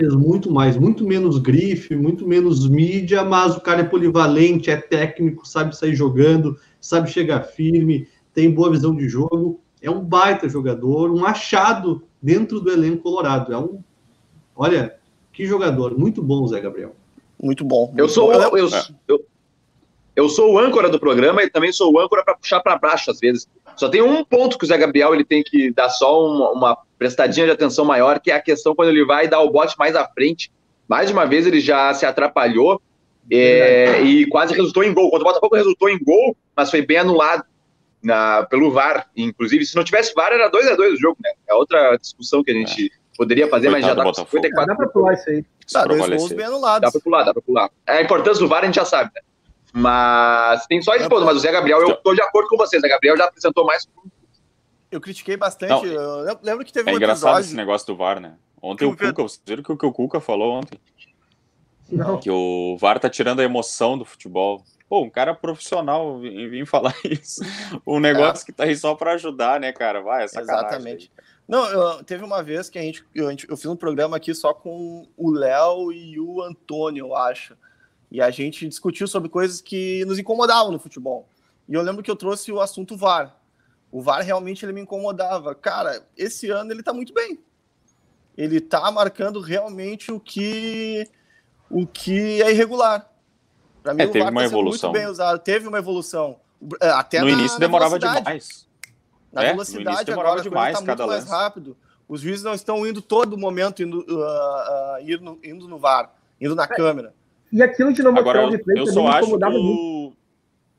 fez muito mais, muito menos grife, muito menos mídia, mas o cara é polivalente, é técnico, sabe sair jogando, sabe chegar firme, tem boa visão de jogo, é um baita jogador, um achado dentro do elenco colorado. É um, olha, que jogador, muito bom, Zé Gabriel. Muito bom. Muito eu sou bom. Eu, eu, eu, sou o âncora do programa e também sou o âncora para puxar para baixo às vezes. Só tem um ponto que o Zé Gabriel ele tem que dar só uma, uma prestadinha de atenção maior, que é a questão quando ele vai dar o bote mais à frente. Mais uma vez ele já se atrapalhou é, e quase resultou em gol. Quando o Botafogo resultou em gol, mas foi bem anulado na, pelo VAR. Inclusive, se não tivesse VAR, era 2 a 2 o jogo, né? É outra discussão que a gente é. poderia fazer, Coitado mas já dá com 54. Dá pra pular isso aí. Dá, dois gols bem anulados. Dá pra pular, dá pra pular. É, a importância do VAR a gente já sabe, né? Mas tem só isso, mas o Zé Gabriel, eu tô de acordo com você, o Zé Gabriel já apresentou mais eu critiquei bastante. Não, eu lembro que teve é um engraçado episódio... esse negócio do VAR, né? Ontem o Cuca, vocês viram o que o Cuca falou ontem? Não. Que o VAR tá tirando a emoção do futebol. Pô, um cara profissional vir falar [LAUGHS] isso. Um negócio é. que tá aí só para ajudar, né, cara? Vai, é Exatamente. Aí. Não, eu, teve uma vez que a gente eu, eu, fiz um programa aqui só com o Léo e o Antônio, eu acho. E a gente discutiu sobre coisas que nos incomodavam no futebol. E eu lembro que eu trouxe o assunto VAR. O VAR realmente ele me incomodava. Cara, esse ano ele tá muito bem. Ele tá marcando realmente o que o que é irregular. Para mim, é, o VAR uma tá evolução. muito bem usado. Teve uma evolução. Até no na, início demorava demais. Na é, velocidade, agora demais, tá muito mais rápido. Os juízes não estão indo todo momento indo, uh, uh, indo, indo no VAR, indo na é. câmera. E aquilo de não mostrar Agora, o replay eu só acho que o...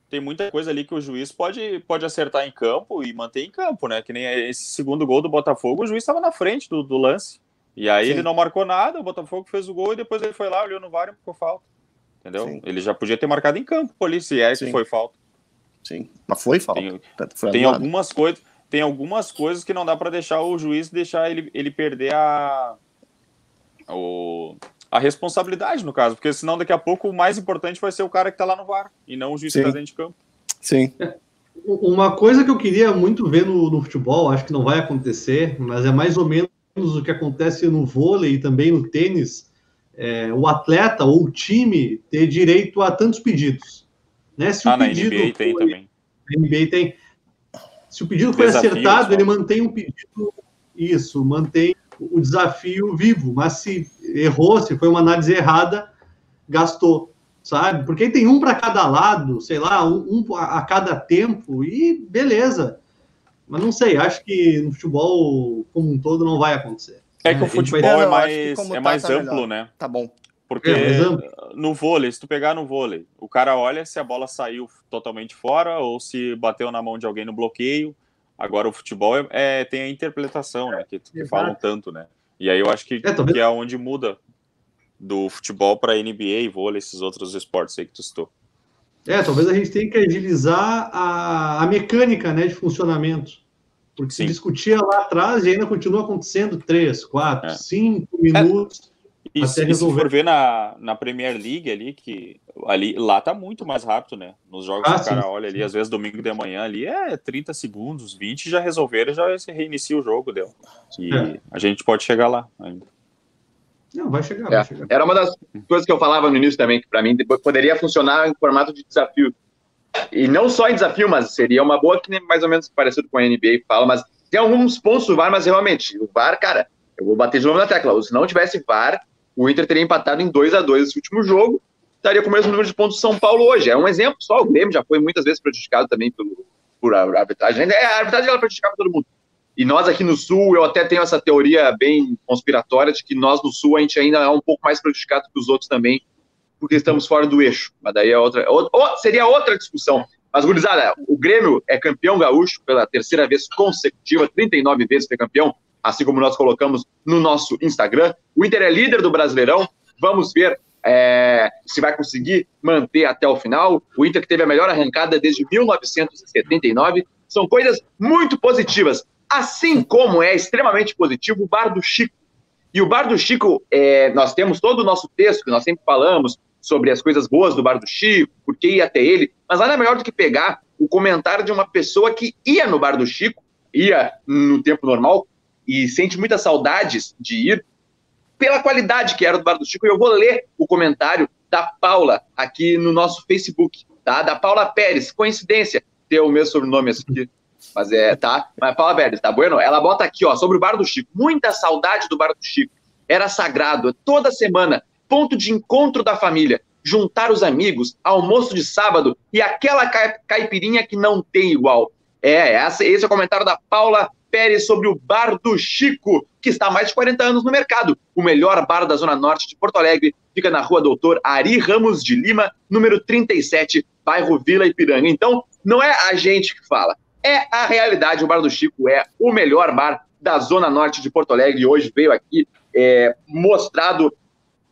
tem muita coisa ali que o juiz pode, pode acertar em campo e manter em campo, né? Que nem esse segundo gol do Botafogo, o juiz estava na frente do, do lance. E aí Sim. ele não marcou nada, o Botafogo fez o gol e depois ele foi lá, olhou no VAR e ficou falta. Entendeu? Sim. Ele já podia ter marcado em campo ali, se é Sim. que foi falta. Sim, mas foi falta. Tem, foi tem algumas coisas, tem algumas coisas que não dá para deixar o juiz deixar ele, ele perder a o, a responsabilidade no caso, porque senão daqui a pouco o mais importante vai ser o cara que tá lá no VAR e não o juiz Sim. que tá dentro de campo. Sim. É, uma coisa que eu queria muito ver no, no futebol, acho que não vai acontecer, mas é mais ou menos o que acontece no vôlei e também no tênis, é, o atleta ou o time ter direito a tantos pedidos. Né? Se ah, o pedido na NBA foi, tem também. Na NBA tem. Se o pedido foi desafio, acertado, ele mantém um pedido, isso, mantém o desafio vivo, mas se errou, se foi uma análise errada, gastou, sabe? Porque tem um para cada lado, sei lá, um, um a cada tempo, e beleza. Mas não sei, acho que no futebol como um todo não vai acontecer. É que o futebol é mais, é tá, mais tá amplo, melhor. né? Tá bom. Porque é, no vôlei, se tu pegar no vôlei, o cara olha se a bola saiu totalmente fora ou se bateu na mão de alguém no bloqueio. Agora o futebol é, é tem a interpretação, né? Que, que falam tanto, né? E aí eu acho que é, que é onde muda do futebol para NBA, vôlei, esses outros esportes aí que tu citou. É, talvez a gente tenha que agilizar a, a mecânica né, de funcionamento. Porque Sim. se discutia lá atrás e ainda continua acontecendo três, quatro, é. cinco minutos. E, se, e se for ver na, na Premier League ali, que ali, lá tá muito mais rápido, né? Nos jogos ah, que o cara sim, olha ali, às vezes domingo de manhã ali, é 30 segundos, 20 já resolveram, já se reinicia o jogo, deu. E é. a gente pode chegar lá ainda. Não, vai chegar, é. vai chegar. Era uma das coisas que eu falava no início também, que para mim poderia funcionar em formato de desafio. E não só em desafio, mas seria uma boa, que mais ou menos parecido com a NBA fala, mas tem alguns pontos do VAR, mas realmente, o VAR, cara, eu vou bater de novo na tecla. Se não tivesse VAR, o Inter teria empatado em 2 a 2 esse último jogo, estaria com o mesmo número de pontos do São Paulo hoje. É um exemplo só, o Grêmio já foi muitas vezes prejudicado também pelo, por arbitragem. É, a arbitragem ela prejudicava todo mundo. E nós aqui no Sul, eu até tenho essa teoria bem conspiratória de que nós no Sul a gente ainda é um pouco mais prejudicado que os outros também, porque estamos fora do eixo. Mas daí é outra, outra seria outra discussão. Mas, gurizada, o Grêmio é campeão gaúcho pela terceira vez consecutiva, 39 vezes foi campeão, assim como nós colocamos no nosso Instagram. O Inter é líder do Brasileirão. Vamos ver é, se vai conseguir manter até o final. O Inter que teve a melhor arrancada desde 1979. São coisas muito positivas. Assim como é extremamente positivo o Bar do Chico. E o Bar do Chico, é, nós temos todo o nosso texto que nós sempre falamos sobre as coisas boas do Bar do Chico, por que até ele, mas nada melhor do que pegar o comentário de uma pessoa que ia no Bar do Chico, ia no tempo normal, e sente muitas saudades de ir pela qualidade que era do Bar do Chico. E eu vou ler o comentário da Paula aqui no nosso Facebook, tá? Da Paula Pérez. Coincidência ter o meu sobrenome aqui. Mas é, tá? Mas Paula Pérez, tá bueno? Ela bota aqui, ó, sobre o Bar do Chico. Muita saudade do Bar do Chico. Era sagrado, toda semana, ponto de encontro da família. Juntar os amigos, almoço de sábado e aquela caipirinha que não tem igual. É, esse é o comentário da Paula Pérez sobre o Bar do Chico, que está há mais de 40 anos no mercado. O melhor bar da Zona Norte de Porto Alegre fica na rua Doutor Ari Ramos de Lima, número 37, bairro Vila Ipiranga. Então, não é a gente que fala, é a realidade. O Bar do Chico é o melhor bar da Zona Norte de Porto Alegre e hoje veio aqui é, mostrado,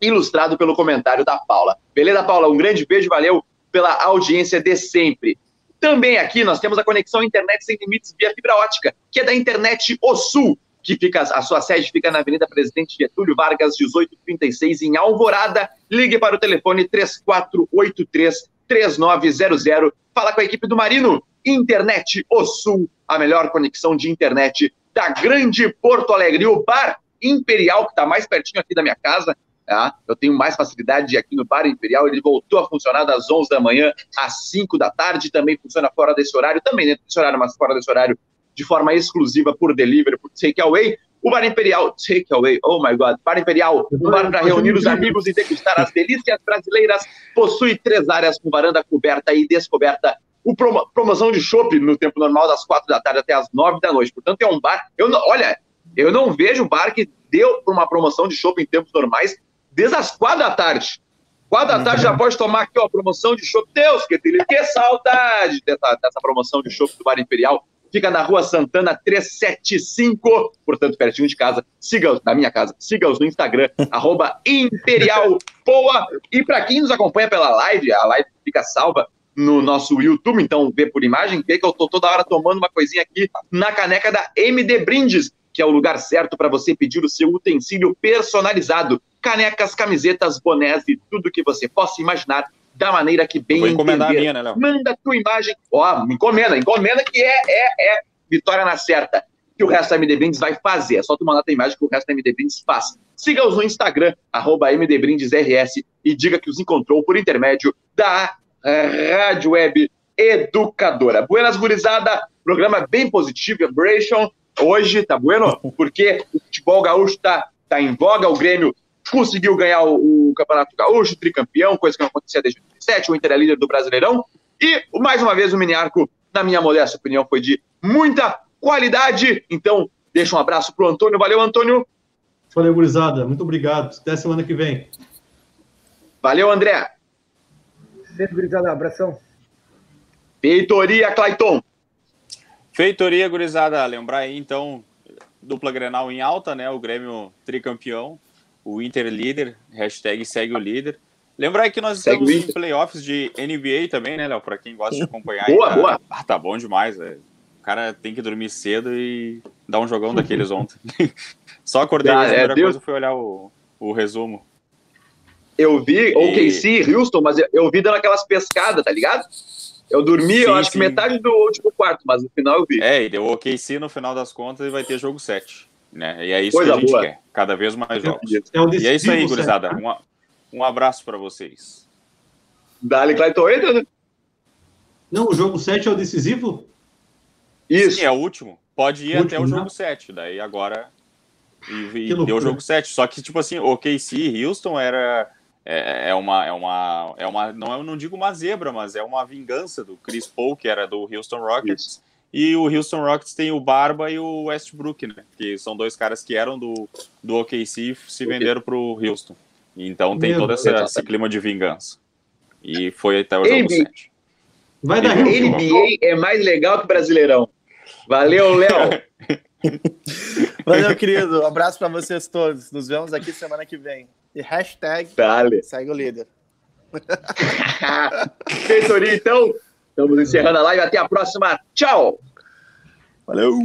ilustrado pelo comentário da Paula. Beleza, Paula? Um grande beijo, valeu pela audiência de sempre. Também aqui nós temos a conexão internet sem limites via fibra ótica, que é da Internet O Sul, que fica a sua sede fica na Avenida Presidente Getúlio Vargas, 1836, em Alvorada. Ligue para o telefone 3483 3900. Fala com a equipe do Marino. Internet O Sul, a melhor conexão de internet da grande Porto Alegre. O Bar Imperial, que está mais pertinho aqui da minha casa, Tá? Eu tenho mais facilidade aqui no Bar Imperial, ele voltou a funcionar das 11 da manhã às 5 da tarde, também funciona fora desse horário, também dentro desse horário, mas fora desse horário, de forma exclusiva por delivery, por takeaway. O Bar Imperial, takeaway, oh my God, Bar Imperial, um bar para reunir os amigos e degustar as delícias brasileiras, possui três áreas com varanda coberta e descoberta o promo, promoção de chopp no tempo normal das quatro da tarde até as nove da noite. Portanto, é um bar. Eu não, olha, eu não vejo bar que deu uma promoção de chopp em tempos normais desde as quatro da tarde. Quatro da tarde já pode tomar aqui, ó, promoção de chopp. Deus, que, que saudade dessa, dessa promoção de chopp do Bar Imperial. Fica na rua Santana 375, portanto, pertinho de casa. Siga-os, na minha casa, siga-os no Instagram, [LAUGHS] arroba Imperial Poa. E para quem nos acompanha pela live, a live fica salva no nosso YouTube, então vê por imagem, vê que eu tô toda hora tomando uma coisinha aqui na caneca da MD Brindes, que é o lugar certo para você pedir o seu utensílio personalizado. Canecas, camisetas, bonés e tudo que você possa imaginar da maneira que bem Vou encomendar entender. a minha, né, Léo? Manda tua imagem. Ó, encomenda, encomenda que é, é, é vitória na certa. Que o resto da MD Brindes vai fazer. É só tu mandar tua imagem que o resto da MD Brindes faz. Siga-os no Instagram, arroba MDBrindesRS, e diga que os encontrou por intermédio da Rádio Web Educadora. Buenas, gurizada. Programa bem positivo, Vibration. Hoje, tá bueno? [LAUGHS] Porque o futebol gaúcho tá, tá em voga, o Grêmio conseguiu ganhar o, o Campeonato Gaúcho, tricampeão, coisa que não acontecia desde 2007, o Inter é líder do Brasileirão. E, mais uma vez, o Miniarco, na minha modesta opinião, foi de muita qualidade. Então, deixa um abraço pro Antônio. Valeu, Antônio. Valeu, gurizada. Muito obrigado. Até semana que vem. Valeu, André. Feito, gurizada. Abração. Peitoria, Clayton. Feitoria, gurizada. Lembrar aí, então, dupla Grenal em alta, né? O Grêmio tricampeão, o Inter líder, hashtag segue o líder. Lembrar que nós Segue estamos em playoffs de NBA também, né, Léo? Pra quem gosta de acompanhar. Boa, tá, boa. Ah, tá bom demais, velho. O cara tem que dormir cedo e dar um jogão daqueles ontem. [LAUGHS] Só acordei, Ah, a é, primeira Deus. coisa foi olhar o, o resumo. Eu vi E- OKC, Houston, mas eu, eu vi dando aquelas pescadas, tá ligado? Eu dormi, eu Sim, acho que sim. metade do último quarto, mas no final eu vi. É, e deu OKC no final das contas e vai ter jogo 7. Né? E é isso Coisa que a gente boa. quer. Cada vez mais jogos. É o E é isso aí, gurizada. certo? Um, um abraço pra vocês. Dali, Clayton, entra, né? Não, o jogo 7 é o decisivo? Isso. Sim, é o último. Pode ir Último, até o né? jogo 7. Daí agora. E, e deu o jogo 7. Só que, tipo assim, o KC e Houston era. É, é uma. É uma. É uma. Não, eu não digo uma zebra, mas é uma vingança do Chris Paul, que era do Houston Rockets. E o Houston Rockets tem o Barba e o Westbrook, né? Que são dois caras que eram do, do OKC e se venderam pro Houston. Então tem Meu todo essa- Deus. esse clima de vingança. E foi até o jogo NBA. 7. Vai dar. NBA é mais legal que Brasileirão. Valeu, Léo. [LAUGHS] Valeu, querido. Um abraço pra vocês todos. Nos vemos aqui semana que vem. E hashtag Dali. segue o líder. [LAUGHS] Peitoria, então. Estamos encerrando a live. Até a próxima. Tchau. Valeu!